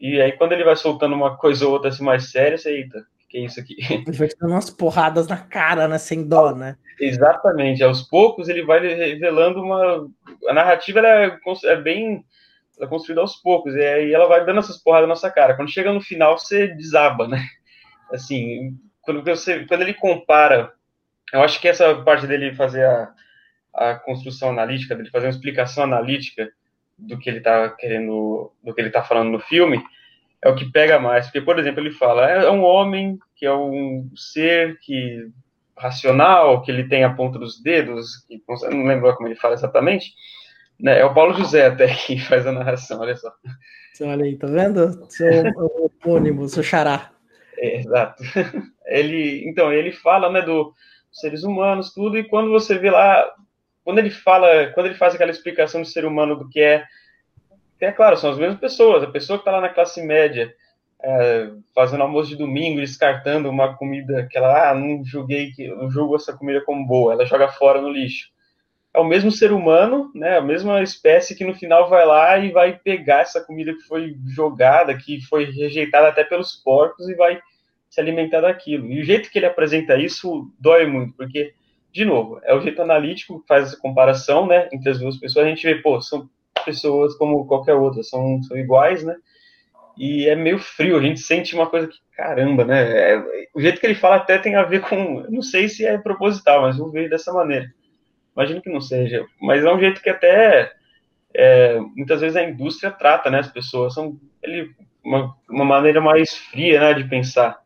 e aí quando ele vai soltando uma coisa ou outra assim mais séria, você, eita, que é isso aqui? Ele vai dando umas porradas na cara, né? Sem dó, né? Exatamente. Aos poucos ele vai revelando uma. A narrativa é, é bem. Ela é construída aos poucos, e aí ela vai dando essas porradas na nossa cara. Quando chega no final, você desaba, né? Assim, quando, você, quando ele compara. Eu acho que essa parte dele fazer a, a construção analítica, dele fazer uma explicação analítica do que ele está querendo, do que ele está falando no filme, é o que pega mais. Porque, por exemplo, ele fala, é um homem que é um ser que racional, que ele tem a ponta dos dedos, que não lembro como ele fala exatamente, né? É o Paulo José até que faz a narração, olha só. Olha aí, tá vendo? Seu homônimo, seu xará. É, exato. Ele, então, ele fala, né, do seres humanos, tudo, e quando você vê lá, quando ele fala, quando ele faz aquela explicação do ser humano do que é é claro, são as mesmas pessoas. A pessoa que está lá na classe média, é, fazendo almoço de domingo, descartando uma comida que ela, ah, não julguei, que, não julgo essa comida como boa, ela joga fora no lixo. É o mesmo ser humano, né, a mesma espécie que no final vai lá e vai pegar essa comida que foi jogada, que foi rejeitada até pelos porcos e vai se alimentar daquilo. E o jeito que ele apresenta isso dói muito, porque, de novo, é o jeito analítico que faz essa comparação, né, entre as duas pessoas. A gente vê, pô, são pessoas como qualquer outra, são, são iguais, né? E é meio frio, a gente sente uma coisa que, caramba, né? É, o jeito que ele fala até tem a ver com. Não sei se é proposital, mas eu vejo dessa maneira. Imagino que não seja. Mas é um jeito que até. É, muitas vezes a indústria trata, né? As pessoas. São ele, uma, uma maneira mais fria, né? De pensar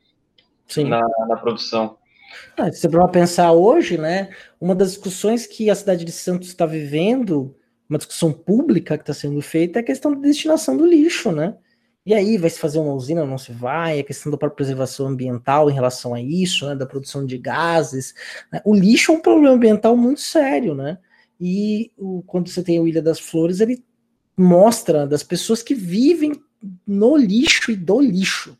na, na produção. Ah, se você pensar hoje, né? Uma das discussões que a cidade de Santos está vivendo uma discussão pública que está sendo feita é a questão da destinação do lixo, né? E aí, vai se fazer uma usina ou não se vai? A questão da própria preservação ambiental em relação a isso, né? Da produção de gases. Né? O lixo é um problema ambiental muito sério, né? E o, quando você tem o Ilha das Flores, ele mostra das pessoas que vivem no lixo e do lixo.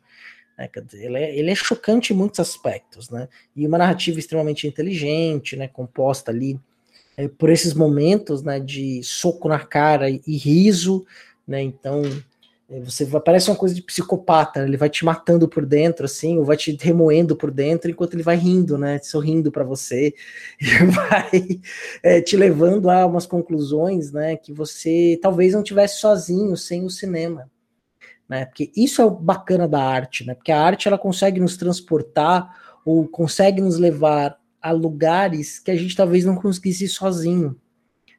Né? Ele, é, ele é chocante em muitos aspectos, né? E uma narrativa extremamente inteligente, né? Composta ali é, por esses momentos né, de soco na cara e, e riso, né? Então você vai, parece uma coisa de psicopata, ele vai te matando por dentro, assim, ou vai te remoendo por dentro, enquanto ele vai rindo, né? Sorrindo para você, e vai é, te levando a umas conclusões, né? Que você talvez não tivesse sozinho sem o cinema. Né, porque isso é o bacana da arte, né? Porque a arte ela consegue nos transportar ou consegue nos levar a lugares que a gente talvez não conseguisse sozinho.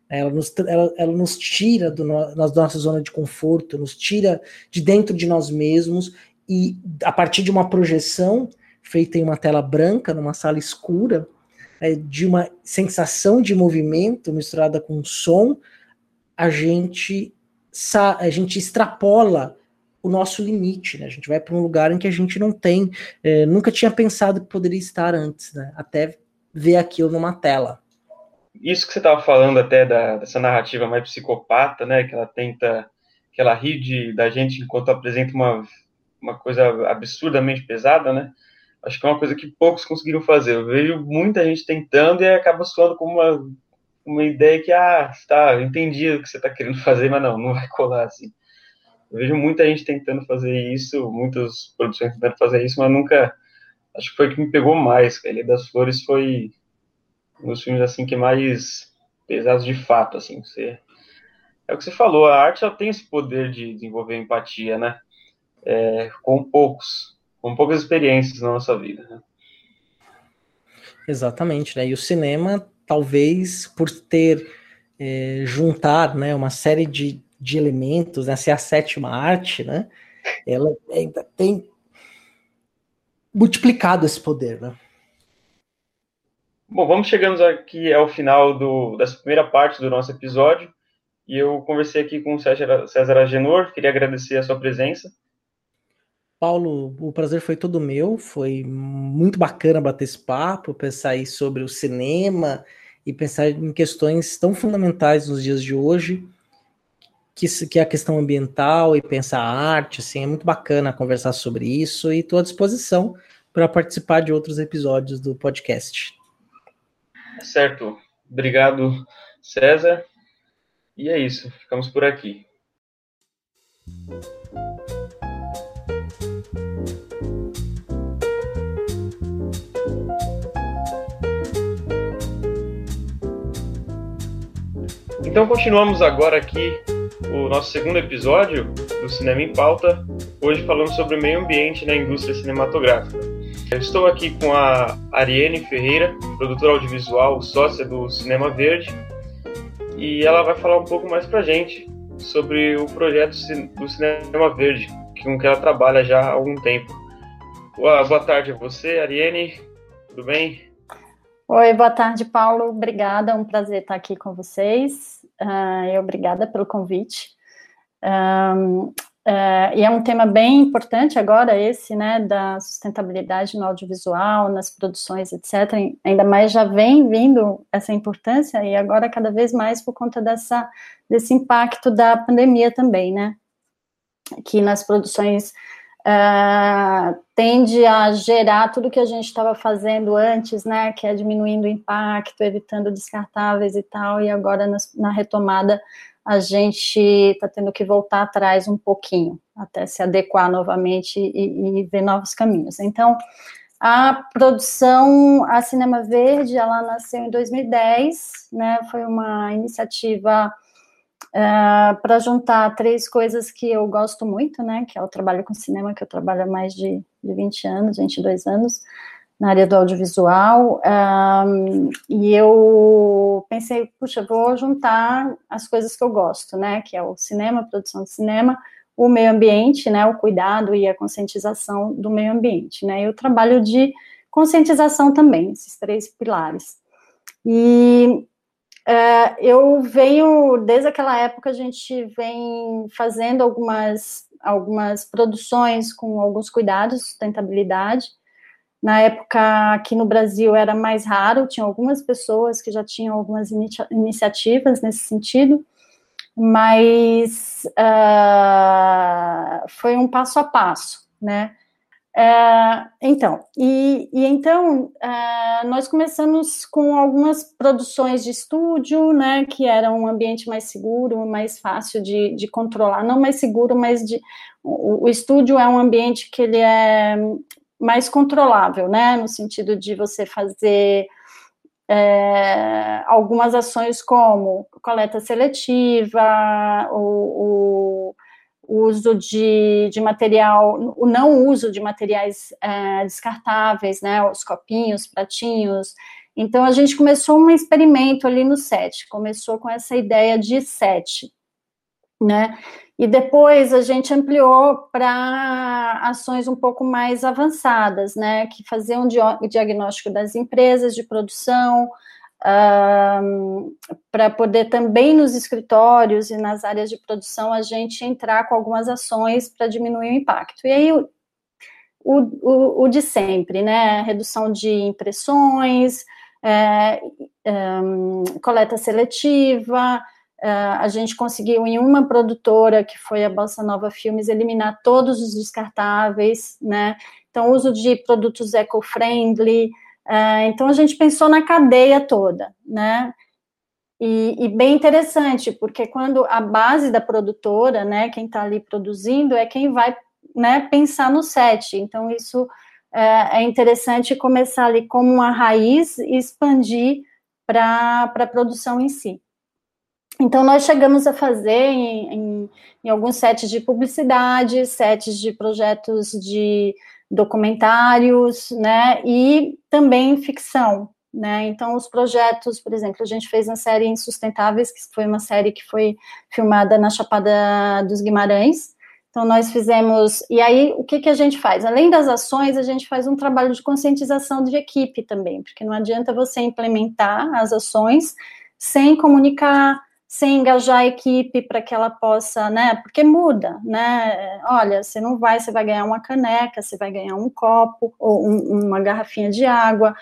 Ela nos, ela, ela nos tira do no, da nossa zona de conforto, nos tira de dentro de nós mesmos e a partir de uma projeção feita em uma tela branca, numa sala escura, é, de uma sensação de movimento misturada com som, a gente a gente extrapola o nosso limite, né? A gente vai para um lugar em que a gente não tem, é, nunca tinha pensado que poderia estar antes, né? Até ver aquilo numa tela. Isso que você estava falando até da, dessa narrativa mais psicopata, né? Que ela tenta, que ela ri de, da gente enquanto apresenta uma, uma coisa absurdamente pesada, né? Acho que é uma coisa que poucos conseguiram fazer. Eu vejo muita gente tentando e acaba soando como uma, uma ideia que, ah, tá, eu entendi o que você está querendo fazer, mas não, não vai colar assim. Eu vejo muita gente tentando fazer isso, muitas produções tentando fazer isso, mas nunca acho que foi o que me pegou mais. A Ilha das Flores foi um dos filmes assim que mais pesados de fato, assim. Você é o que você falou, a arte ela tem esse poder de desenvolver empatia, né? É, com poucos, com poucas experiências na nossa vida. Né? Exatamente, né? E o cinema, talvez por ter é, juntar, né, uma série de, de elementos, né, ser a sétima arte, né? Ela ainda tem multiplicado esse poder, né? Bom, vamos chegando aqui ao final do, dessa primeira parte do nosso episódio. E eu conversei aqui com o César, César Agenor, queria agradecer a sua presença. Paulo, o prazer foi todo meu, foi muito bacana bater esse papo, pensar aí sobre o cinema e pensar em questões tão fundamentais nos dias de hoje que, que é a questão ambiental e pensar a arte, assim, é muito bacana conversar sobre isso e estou à disposição para participar de outros episódios do podcast. Certo. Obrigado, César. E é isso, ficamos por aqui. Então continuamos agora aqui o nosso segundo episódio do Cinema em Pauta, hoje falando sobre o meio ambiente na indústria cinematográfica. Eu estou aqui com a Ariane Ferreira, produtora audiovisual, sócia do Cinema Verde, e ela vai falar um pouco mais para a gente sobre o projeto do Cinema Verde, com que ela trabalha já há algum tempo. Boa, tarde a você, Ariane, tudo bem? Oi, boa tarde, Paulo. Obrigada, é um prazer estar aqui com vocês uh, e obrigada pelo convite. Um, uh, e é um tema bem importante agora, esse, né, da sustentabilidade no audiovisual, nas produções, etc. Ainda mais já vem vindo essa importância, e agora cada vez mais por conta dessa, desse impacto da pandemia também, né, que nas produções Uh, tende a gerar tudo que a gente estava fazendo antes, né, que é diminuindo o impacto, evitando descartáveis e tal, e agora na, na retomada a gente está tendo que voltar atrás um pouquinho, até se adequar novamente e, e ver novos caminhos. Então, a produção, a Cinema Verde, ela nasceu em 2010, né, foi uma iniciativa Uh, para juntar três coisas que eu gosto muito, né, que é o trabalho com cinema, que eu trabalho há mais de, de 20 anos, 22 anos, na área do audiovisual, um, e eu pensei, puxa, vou juntar as coisas que eu gosto, né, que é o cinema, produção de cinema, o meio ambiente, né, o cuidado e a conscientização do meio ambiente, né, e o trabalho de conscientização também, esses três pilares. E é, eu venho, desde aquela época, a gente vem fazendo algumas, algumas produções com alguns cuidados, sustentabilidade. Na época, aqui no Brasil, era mais raro, tinha algumas pessoas que já tinham algumas iniciativas nesse sentido, mas uh, foi um passo a passo, né? É, então, e, e então é, nós começamos com algumas produções de estúdio, né, que era um ambiente mais seguro, mais fácil de, de controlar, não mais seguro, mas de, o, o, estúdio é um ambiente que ele é mais controlável, né, no sentido de você fazer é, algumas ações como coleta seletiva, o, o uso de, de material, o não uso de materiais é, descartáveis, né, os copinhos, pratinhos. Então, a gente começou um experimento ali no set, começou com essa ideia de set, né, e depois a gente ampliou para ações um pouco mais avançadas, né, que faziam um diagnóstico das empresas de produção, para poder também nos escritórios e nas áreas de produção a gente entrar com algumas ações para diminuir o impacto. E aí o, o, o de sempre, né? Redução de impressões, é, coleta seletiva. É, a gente conseguiu em uma produtora que foi a Bossa Nova Filmes eliminar todos os descartáveis, né? Então, uso de produtos eco-friendly, Uh, então a gente pensou na cadeia toda, né? E, e, bem interessante, porque quando a base da produtora, né, quem está ali produzindo, é quem vai né, pensar no set. Então, isso é, é interessante começar ali como uma raiz e expandir para a produção em si. Então, nós chegamos a fazer em, em, em alguns sets de publicidade, sets de projetos de documentários, né, e também ficção, né, então os projetos, por exemplo, a gente fez uma série Insustentáveis, que foi uma série que foi filmada na Chapada dos Guimarães, então nós fizemos, e aí o que que a gente faz? Além das ações, a gente faz um trabalho de conscientização de equipe também, porque não adianta você implementar as ações sem comunicar, sem engajar a equipe para que ela possa, né? Porque muda, né? Olha, você não vai, você vai ganhar uma caneca, você vai ganhar um copo ou um, uma garrafinha de água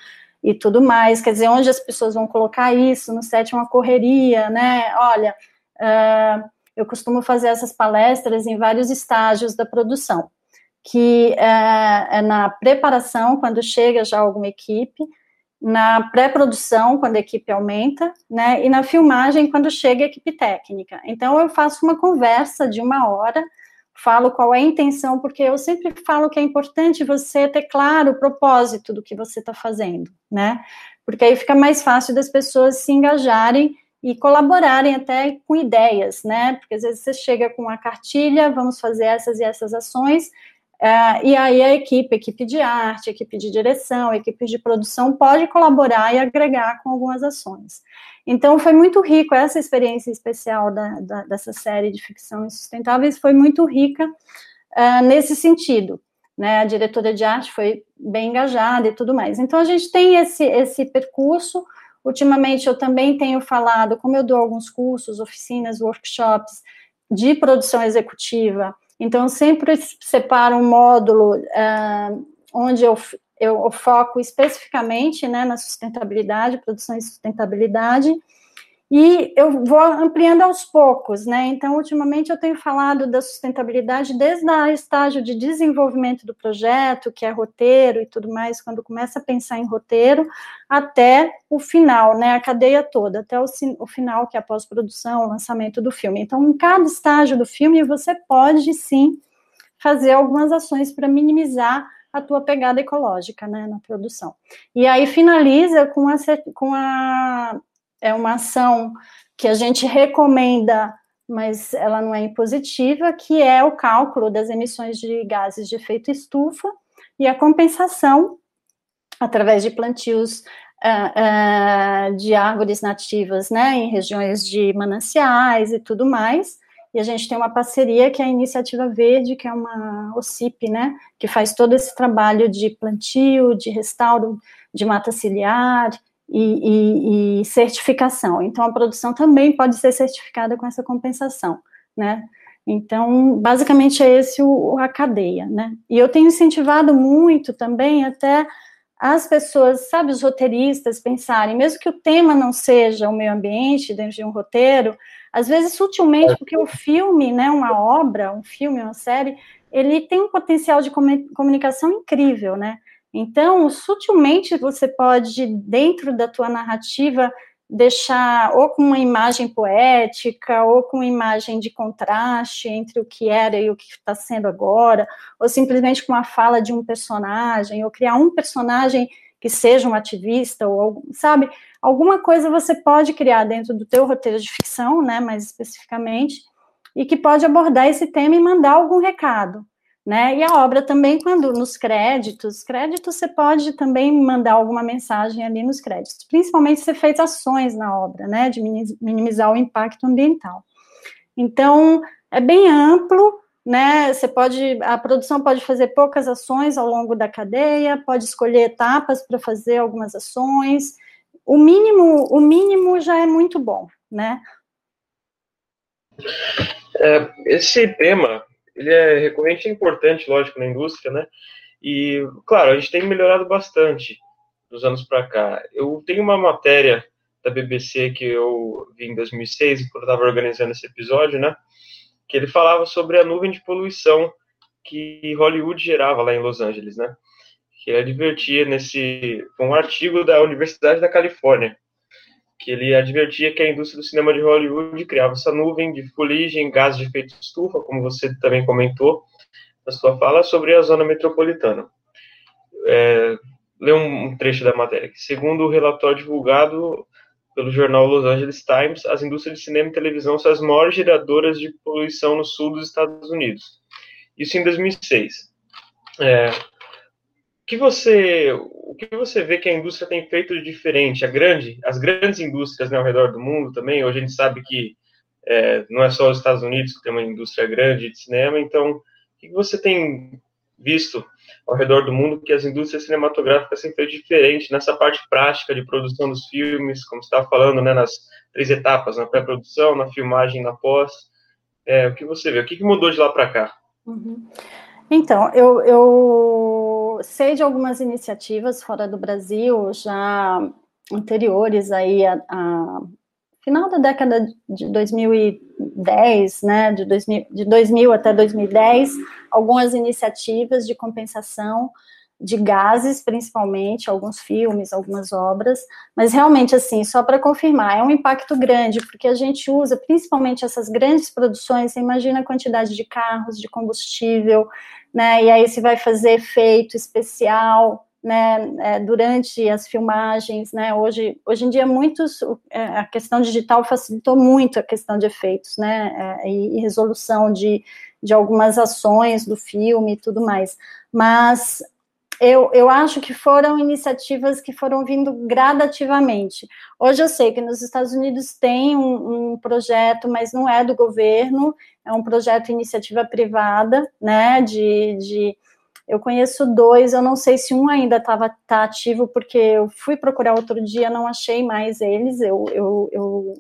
e tudo mais. Quer dizer, onde as pessoas vão colocar isso? No set é uma correria, né? Olha, uh, eu costumo fazer essas palestras em vários estágios da produção, que uh, é na preparação, quando chega já alguma equipe, na pré-produção, quando a equipe aumenta, né, e na filmagem, quando chega a equipe técnica. Então, eu faço uma conversa de uma hora, falo qual é a intenção, porque eu sempre falo que é importante você ter claro o propósito do que você está fazendo, né, porque aí fica mais fácil das pessoas se engajarem e colaborarem até com ideias, né? Porque às vezes você chega com uma cartilha, vamos fazer essas e essas ações, uh, e aí a equipe, equipe de arte, equipe de direção, equipe de produção pode colaborar e agregar com algumas ações. Então foi muito rico essa experiência especial da, da, dessa série de ficção insustentáveis, foi muito rica uh, nesse sentido. Né, a diretora de arte foi bem engajada e tudo mais. Então, a gente tem esse, esse percurso, Ultimamente eu também tenho falado, como eu dou alguns cursos, oficinas, workshops de produção executiva, então eu sempre separo um módulo uh, onde eu, eu, foco especificamente né, na sustentabilidade, produção e sustentabilidade, e eu vou ampliando aos poucos, né? Então, ultimamente eu tenho falado da sustentabilidade desde o estágio de desenvolvimento do projeto, que é roteiro e tudo mais, quando começa a pensar em roteiro, até o final, né? A cadeia toda, até o, o final, que é a pós-produção, o lançamento do filme. Então, em cada estágio do filme, você pode sim fazer algumas ações para minimizar a tua pegada ecológica, né, na produção. E aí finaliza com a, com a é uma ação que a gente recomenda, mas ela não é impositiva, que é o cálculo das emissões de gases de efeito estufa e a compensação através de plantios uh, uh, de árvores nativas, né, em regiões de mananciais e tudo mais. E a gente tem uma parceria que é a Iniciativa Verde, que é uma OCIP, né, que faz todo esse trabalho de plantio, de restauro de mata ciliar, e, e, e, certificação. Então, a produção também pode ser certificada com essa compensação, né? Então, basicamente é esse o, a cadeia, né? E eu tenho incentivado muito também até as pessoas, sabe, os roteiristas pensarem, mesmo que o tema não seja o meio ambiente dentro de um roteiro, às vezes sutilmente, porque o filme, né, uma obra, um filme, uma série, ele tem um potencial de comunicação incrível, né? Então, sutilmente você pode, dentro da tua narrativa, deixar ou com uma imagem poética, ou com uma imagem de contraste entre o que era e o que está sendo agora, ou simplesmente com a fala de um personagem, ou criar um personagem que seja um ativista, ou sabe, alguma coisa você pode criar dentro do teu roteiro de ficção, né, mais especificamente, e que pode abordar esse tema e mandar algum recado, né? E a obra também, quando nos créditos, créditos você pode também mandar alguma mensagem ali nos créditos, principalmente se fez ações na obra, né? De minimizar o impacto ambiental. Então, é bem amplo, né? Você pode, a produção pode fazer poucas ações ao longo da cadeia, pode escolher etapas para fazer algumas ações. O mínimo, o mínimo já é muito bom, né? É, esse tema ele é recorrente e importante, lógico, na indústria, né? E, claro, a gente tem melhorado bastante dos anos para cá. Eu tenho uma matéria da BBC que eu vi em 2006, quando eu estava organizando esse episódio, né? Que ele falava sobre a nuvem de poluição que Hollywood gerava lá em Los Angeles, né? Que ele advertia nesse. um artigo da Universidade da Califórnia, que ele advertia que a indústria do cinema de Hollywood criava essa nuvem de fuligem, gases de efeito estufa, como você também comentou na sua fala, sobre a zona metropolitana. É, lê um trecho da matéria. Segundo o relatório divulgado pelo jornal Los Angeles Times, as indústrias de cinema e televisão são as maiores geradoras de poluição no sul dos Estados Unidos. Isso em 2006. É, que você, o que você vê que a indústria tem feito de diferente? A grande, as grandes indústrias né, ao redor do mundo também. Hoje a gente sabe que é, não é só os Estados Unidos que tem uma indústria grande de cinema. Então, o que você tem visto ao redor do mundo que as indústrias cinematográficas têm feito diferente nessa parte prática de produção dos filmes, como você estava falando, né, nas três etapas, na pré-produção, na filmagem, na pós. É, o que você vê? O que mudou de lá para cá? Uhum. Então, eu, eu sei de algumas iniciativas fora do Brasil, já anteriores aí a, a final da década de 2010, né, de 2000, de 2000 até 2010, algumas iniciativas de compensação de gases, principalmente, alguns filmes, algumas obras, mas realmente, assim, só para confirmar, é um impacto grande, porque a gente usa, principalmente essas grandes produções, você imagina a quantidade de carros, de combustível, né, e aí se vai fazer efeito especial, né, é, durante as filmagens, né, hoje, hoje em dia muitos, é, a questão digital facilitou muito a questão de efeitos, né, é, e, e resolução de, de algumas ações do filme e tudo mais, mas eu, eu acho que foram iniciativas que foram vindo gradativamente. Hoje eu sei que nos Estados Unidos tem um, um projeto, mas não é do governo, é um projeto iniciativa privada, né? De, de eu conheço dois, eu não sei se um ainda estava tá ativo, porque eu fui procurar outro dia, não achei mais eles, eu, eu, eu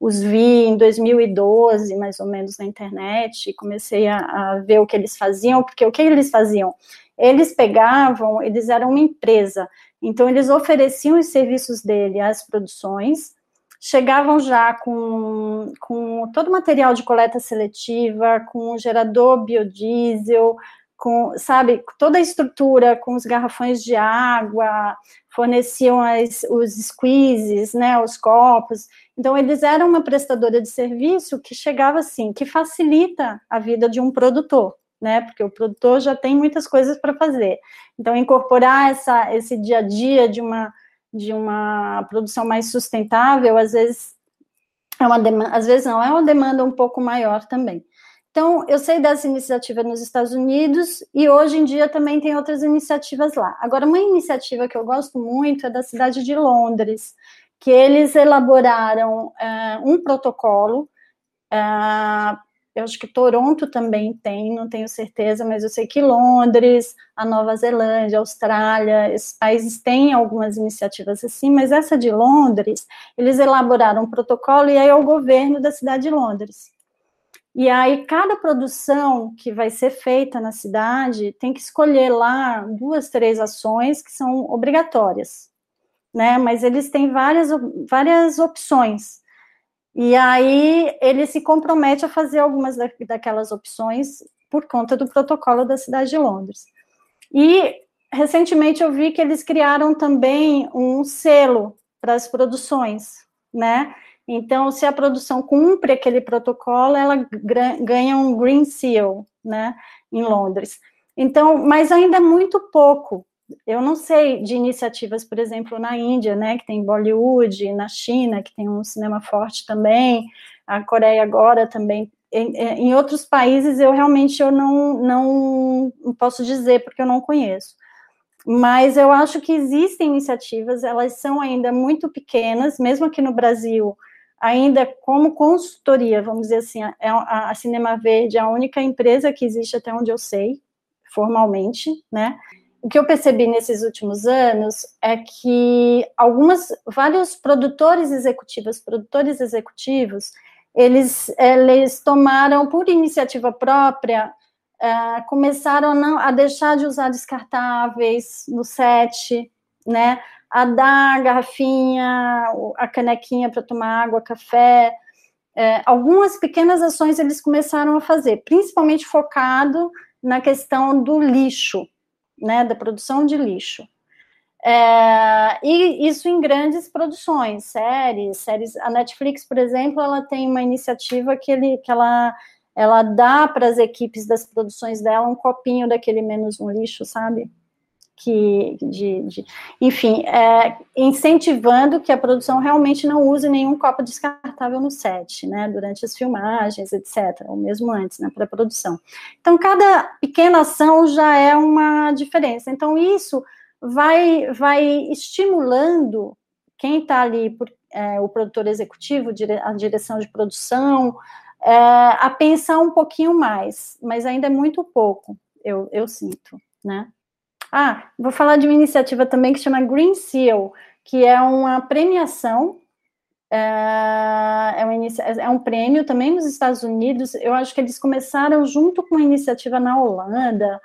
os vi em 2012, mais ou menos, na internet, e comecei a, a ver o que eles faziam, porque o que eles faziam? Eles pegavam, eles eram uma empresa, então eles ofereciam os serviços dele às produções, chegavam já com, com todo o material de coleta seletiva, com gerador biodiesel, com, sabe, toda a estrutura, com os garrafões de água, forneciam as, os squeezes, né, os copos. Então, eles eram uma prestadora de serviço que chegava assim, que facilita a vida de um produtor né? Porque o produtor já tem muitas coisas para fazer. Então, incorporar essa, esse dia a dia de uma, de uma produção mais sustentável, às vezes é uma demanda, às vezes não, é uma demanda um pouco maior também. Então, eu sei dessa iniciativa nos Estados Unidos e hoje em dia também tem outras iniciativas lá. Agora, uma iniciativa que eu gosto muito é da cidade de Londres, que eles elaboraram uh, um protocolo uh, eu acho que Toronto também tem, não tenho certeza, mas eu sei que Londres, a Nova Zelândia, a Austrália, esses países têm algumas iniciativas assim, mas essa de Londres, eles elaboraram um protocolo e aí é o governo da cidade de Londres. E aí, cada produção que vai ser feita na cidade tem que escolher lá duas, três ações que são obrigatórias, né? Mas eles têm várias, várias opções. E aí ele se compromete a fazer algumas da, daquelas opções por conta do protocolo da cidade de Londres. E recentemente eu vi que eles criaram também um selo para as produções, né? Então, se a produção cumpre aquele protocolo, ela ganha um Green Seal, né, em Londres. Então, mas ainda é muito pouco, eu não sei de iniciativas, por exemplo, na Índia, né, que tem Bollywood, na China, que tem um cinema forte também, a Coreia agora também. Em, em outros países, eu realmente eu não, não, posso dizer, porque eu não conheço. Mas eu acho que existem iniciativas, elas são ainda muito pequenas, mesmo aqui no Brasil, ainda como consultoria, vamos dizer assim, a, a, a Cinema Verde é a única empresa que existe até onde eu sei, formalmente, né? O que eu percebi nesses últimos anos é que algumas, vários produtores executivos, produtores executivos, eles, eles tomaram por iniciativa própria, uh, começaram a, não, a deixar de usar descartáveis no set, né, a dar a garrafinha, a canequinha para tomar água, café, uh, algumas pequenas ações eles começaram a fazer, principalmente focado na questão do lixo, né, da produção de lixo. É, e isso em grandes produções, séries, séries. A Netflix, por exemplo, ela tem uma iniciativa que, ele, que ela, ela dá para as equipes das produções dela um copinho daquele menos um lixo, sabe? Que, de, de enfim, é, incentivando que a produção realmente não use nenhum copo descartável no set, né, durante as filmagens, etc., ou mesmo antes, na pré-produção. Então, cada pequena ação já é uma diferença. Então, isso vai, vai estimulando quem está ali, por, é, o produtor executivo, a direção de produção, é, a pensar um pouquinho mais, mas ainda é muito pouco, eu, eu sinto, né? Ah, vou falar de uma iniciativa também que chama Green Seal, que é uma premiação, é, é, uma é um prêmio também nos Estados Unidos. Eu acho que eles começaram junto com uma iniciativa na Holanda,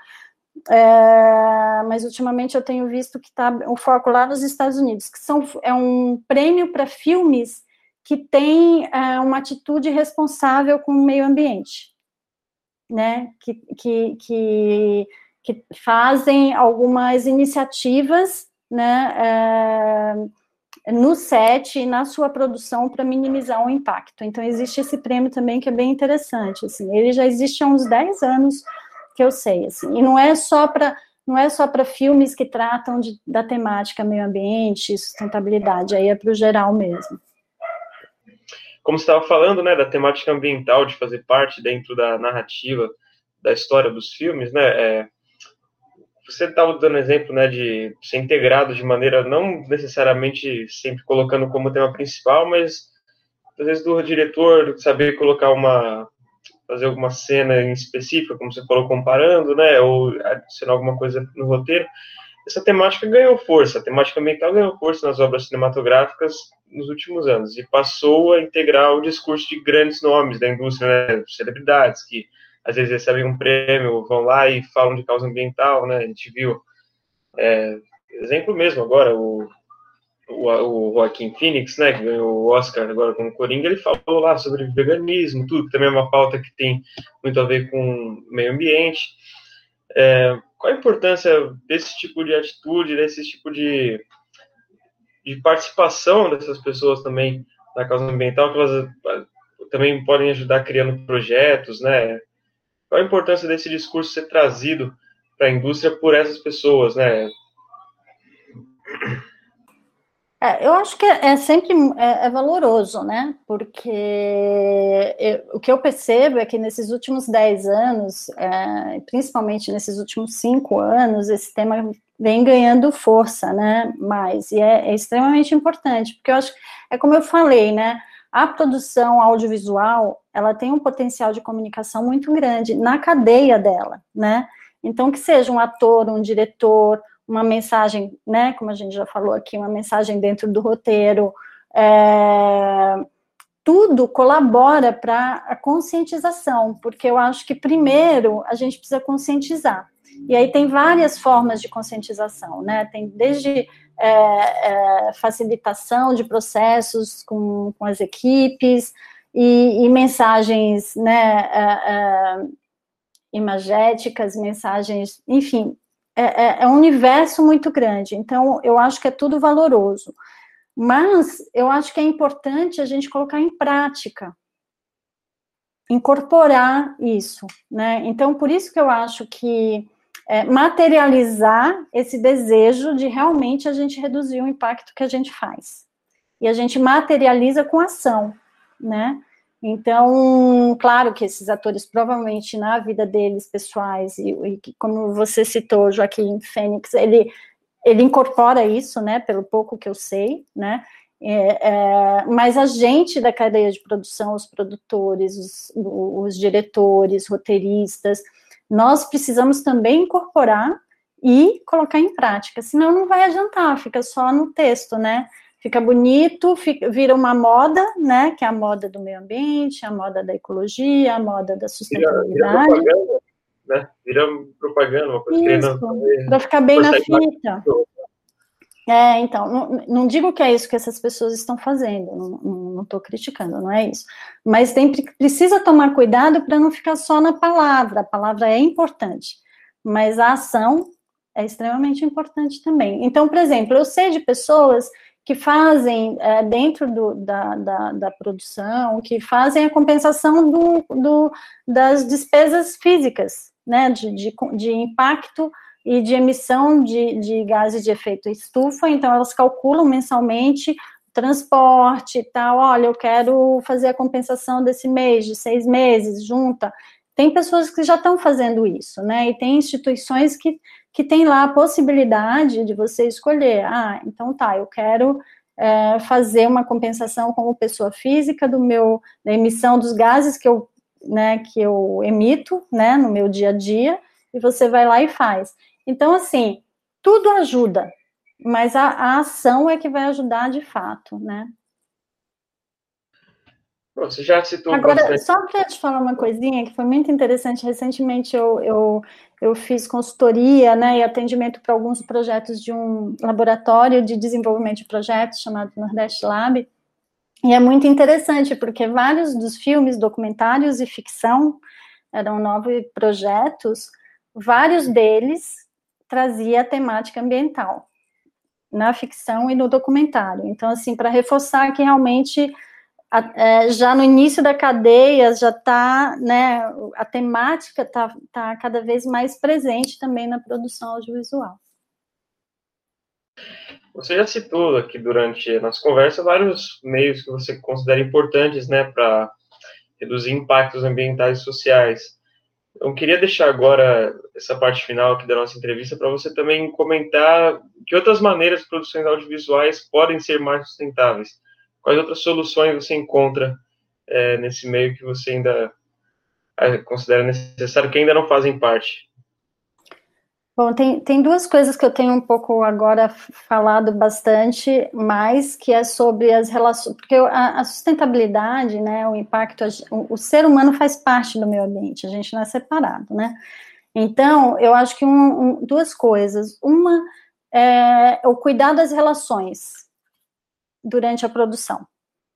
é, mas ultimamente eu tenho visto que está o foco lá nos Estados Unidos, que são, é um prêmio para filmes que têm é, uma atitude responsável com o meio ambiente, né? Que, que, que que fazem algumas iniciativas, né, é, no set e na sua produção para minimizar o impacto. Então, existe esse prêmio também que é bem interessante, assim, ele já existe há uns 10 anos que eu sei, assim, e não é só para não é só para filmes que tratam de, da temática meio ambiente, sustentabilidade, aí é para o geral mesmo. Como você estava falando, né, da temática ambiental, de fazer parte dentro da narrativa da história dos filmes, né, é, você estava dando exemplo, né, de ser integrado de maneira não necessariamente sempre colocando como tema principal, mas às vezes do diretor saber colocar uma fazer alguma cena em específica, como você falou, comparando, né, ou adicionar alguma coisa no roteiro, essa temática ganhou força, a temática ambiental ganhou força nas obras cinematográficas nos últimos anos e passou a integrar o discurso de grandes nomes da indústria, né, celebridades que às vezes recebem um prêmio, vão lá e falam de causa ambiental, né, a gente viu, é, exemplo mesmo agora, o o, o Joaquim Phoenix, né, que ganhou o Oscar agora com o Coringa, ele falou lá sobre veganismo, tudo, que também é uma pauta que tem muito a ver com meio ambiente. É, qual a importância desse tipo de atitude, desse tipo de, de participação dessas pessoas também na causa ambiental, que elas também podem ajudar criando projetos, né? Qual a importância desse discurso ser trazido para a indústria por essas pessoas, né? É, eu acho que é, é sempre é, é, valoroso, né? Porque eu, o que eu percebo é que nesses últimos 10 anos, é, principalmente nesses últimos cinco anos, esse tema vem ganhando força, né? Mais, e é, é extremamente importante, porque eu acho, é como eu falei, né? A produção audiovisual, ela tem um potencial de comunicação muito grande na cadeia dela, né? Então, que seja um ator, um diretor, uma mensagem, né, como a gente já falou aqui, uma mensagem dentro do roteiro, é, tudo colabora para a conscientização, porque eu acho que primeiro a gente precisa conscientizar. E aí tem várias formas de conscientização, né? Tem desde é, é, facilitação de processos com, com as equipes e, e mensagens, né? É, é imagéticas, mensagens, enfim, é, é, é um universo muito grande, então eu acho que é tudo valoroso. Mas eu acho que é importante a gente colocar em prática, incorporar isso, né? Então, por isso que eu acho que é, materializar esse desejo de realmente a gente reduzir o impacto que a gente faz. E a gente materializa com ação, né? Então, claro que esses atores, provavelmente na vida deles pessoais, e, e como você citou, Joaquim Fênix, ele, ele incorpora isso, né, pelo pouco que eu sei, né, é, é, mas a gente da cadeia de produção, os produtores, os, os diretores, roteiristas, nós precisamos também incorporar e colocar em prática, senão não vai adiantar, fica só no texto, né? fica bonito, fica, vira uma moda, né? Que é a moda do meio ambiente, a moda da ecologia, a moda da sustentabilidade. Vira, vira propaganda, né? Vira propaganda, uma coisa Para ficar bem na fita. É, então, não, não, digo que é isso que essas pessoas estão fazendo, não estou criticando, não é isso. Mas tem, precisa tomar cuidado para não ficar só na palavra, a palavra é importante, mas a ação é extremamente importante também. Então, por exemplo, eu sei de pessoas que fazem é, dentro do, da, da, da, produção, que fazem a compensação do, do, das despesas físicas, né, de, de, de impacto e de emissão de, de gases de efeito estufa, então elas calculam mensalmente transporte e tal, olha, eu quero fazer a compensação desse mês, de seis meses, junta. Tem pessoas que já estão fazendo isso, né, e tem instituições que que tem lá a possibilidade de você escolher, ah, então tá, eu quero é, fazer uma compensação como pessoa física do meu, da emissão dos gases que eu, né, que eu emito, né, no meu dia a dia, e você vai lá e faz. Então, assim, tudo ajuda, mas a, a ação é que vai ajudar de fato, né. Você já citou Agora, bastante... só para te falar uma coisinha que foi muito interessante, recentemente eu, eu, eu fiz consultoria né, e atendimento para alguns projetos de um laboratório de desenvolvimento de projetos chamado Nordeste Lab, e é muito interessante, porque vários dos filmes, documentários e ficção, eram nove projetos, vários deles trazia a temática ambiental na ficção e no documentário. Então, assim, para reforçar que realmente é, já no início da cadeia já está, né, a temática está tá cada vez mais presente também na produção audiovisual. Você já citou aqui durante a nossa conversa vários meios que você considera importantes, né, para reduzir impactos ambientais e sociais. Eu queria deixar agora essa parte final aqui da nossa entrevista para você também comentar que outras maneiras de produções audiovisuais podem ser mais sustentáveis. Quais outras soluções você encontra é, nesse meio que você ainda é, considera necessário, que ainda não fazem parte? Bom, tem, tem duas coisas que eu tenho um pouco agora falado bastante mais, que é sobre as relações, porque a, a sustentabilidade, né, o impacto, o, o, ser humano faz parte do meio ambiente, a gente não é separado, né? Então, eu acho que um, um, duas coisas. Uma é o cuidar das relações durante a produção,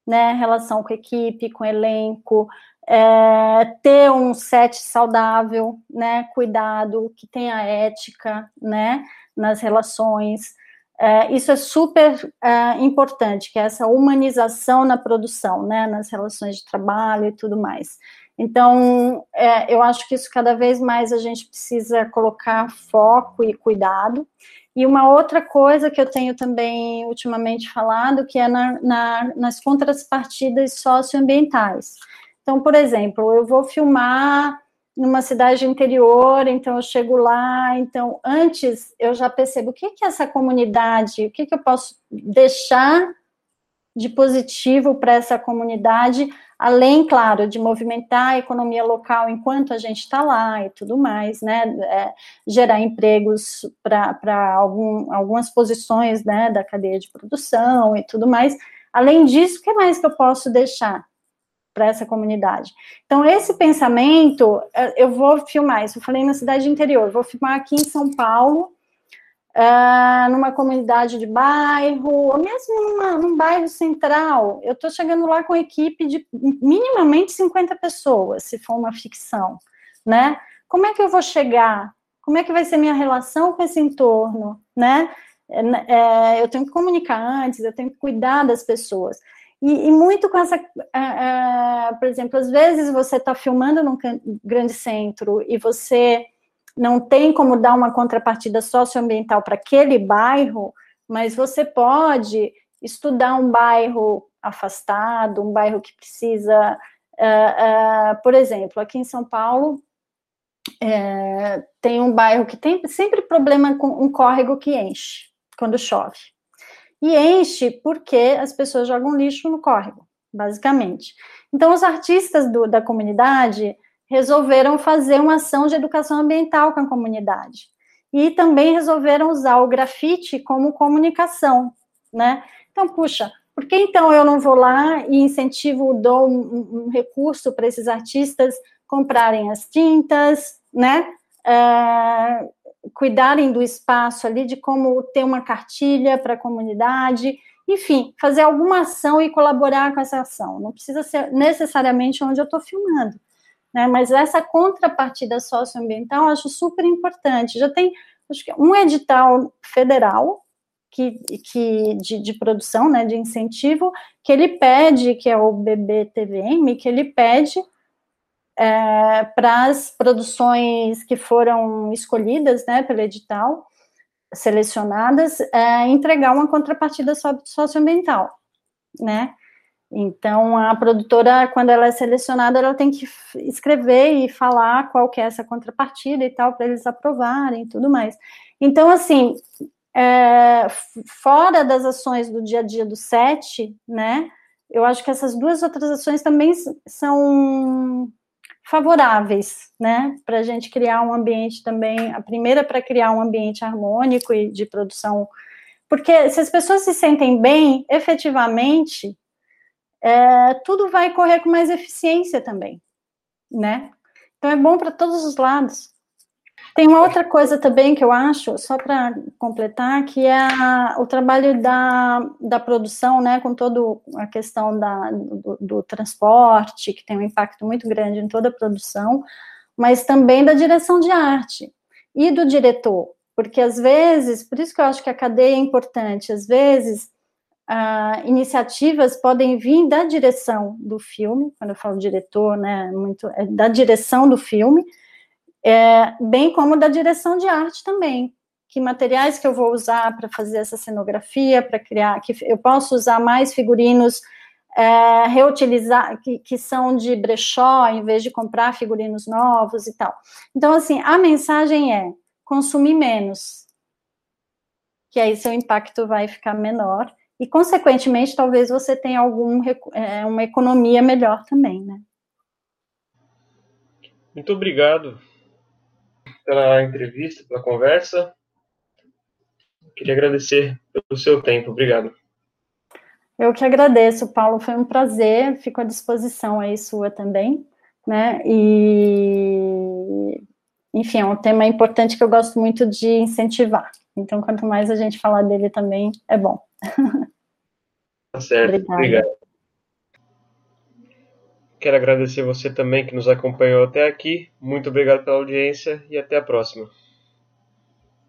né? Relação com equipe, com elenco, é, ter um set saudável, né, cuidado, que tenha ética, né, nas relações. É, isso é super é, importante, que é essa humanização na produção, né, nas relações de trabalho e tudo mais. Então, é, eu acho que isso cada vez mais a gente precisa colocar foco e cuidado. E uma outra coisa que eu tenho também ultimamente falado, que é na, na, nas contrapartidas socioambientais. Então, por exemplo, eu vou filmar numa cidade interior, então eu chego lá, então antes eu já percebo o que que essa comunidade, o que que eu posso deixar de positivo para essa comunidade, além, claro, de movimentar a economia local enquanto a gente está lá e tudo mais, né, é, gerar empregos para algum, algumas posições, né, da cadeia de produção e tudo mais. Além disso, o que mais que eu posso deixar? Para essa comunidade. Então, esse pensamento, é, eu vou filmar isso, eu falei na cidade interior, vou filmar aqui em São Paulo, uh, numa comunidade de bairro, ou mesmo numa, num bairro central, eu estou chegando lá com equipe de minimamente 50 pessoas, se for uma ficção, né? Como é que eu vou chegar? Como é que vai ser minha relação com esse entorno, né? É, é eu tenho que comunicar antes, eu tenho que cuidar das pessoas. E, e muito com essa, uh, uh, por exemplo, às vezes você está filmando num grande centro e você não tem como dar uma contrapartida socioambiental para aquele bairro, mas você pode estudar um bairro afastado, um bairro que precisa, uh, por exemplo, aqui em São Paulo é, tem um bairro que tem sempre problema com um córrego que enche quando chove e enche porque as pessoas jogam lixo no córrego, basicamente. Então, os artistas do, da comunidade resolveram fazer uma ação de educação ambiental com a comunidade. E também resolveram usar o grafite como comunicação, né? Então, puxa, por que então eu não vou lá e incentivo, dou um, um recurso para esses artistas comprarem as tintas, né? Uh, cuidarem do espaço ali, de como ter uma cartilha para a comunidade, enfim, fazer alguma ação e colaborar com essa ação. Não precisa ser necessariamente onde eu estou filmando, né? Mas essa contrapartida socioambiental eu acho super importante. Já tem acho que um edital federal que, que de, de, produção, né, de incentivo, que ele pede, que é o BBTVM, que ele pede é, para as produções que foram escolhidas né, pelo edital, selecionadas, é, entregar uma contrapartida socioambiental, né? Então, a produtora, quando ela é selecionada, ela tem que escrever e falar qual que é essa contrapartida e tal, para eles aprovarem e tudo mais. Então, assim, é, fora das ações do dia a dia do SET, né, eu acho que essas duas outras ações também são favoráveis, né, para a gente criar um ambiente também, a primeira para criar um ambiente harmônico e de produção, porque se as pessoas se sentem bem, efetivamente, é, tudo vai correr com mais eficiência também, né, então é bom para todos os lados. Tem uma outra coisa também que eu acho, só para completar, que é o trabalho da, da produção, né, com toda a questão da, do, do, transporte, que tem um impacto muito grande em toda a produção, mas também da direção de arte. e do diretor, porque às vezes, por isso que eu acho que a cadeia é importante, às vezes ah, iniciativas podem vir da direção do filme, quando eu falo diretor, né, muito, é da direção do filme, é, bem como da direção de arte também. Que materiais que eu vou usar para fazer essa cenografia, para criar, que eu posso usar mais figurinos é, reutilizar, que, que são de brechó, em vez de comprar figurinos novos e tal. Então, assim, a mensagem é consumir menos, que aí seu impacto vai ficar menor e, consequentemente, talvez você tenha algum, é, uma economia melhor também, né? Muito obrigado pela entrevista, pela conversa. Queria agradecer pelo seu tempo. Obrigado. Eu que agradeço, Paulo. Foi um prazer. Fico à disposição aí sua também, né? E enfim, é um tema importante que eu gosto muito de incentivar. Então, quanto mais a gente falar dele também, é bom. Tá certo, obrigado. Quero agradecer você também que nos acompanhou até aqui. Muito obrigado pela audiência e até a próxima.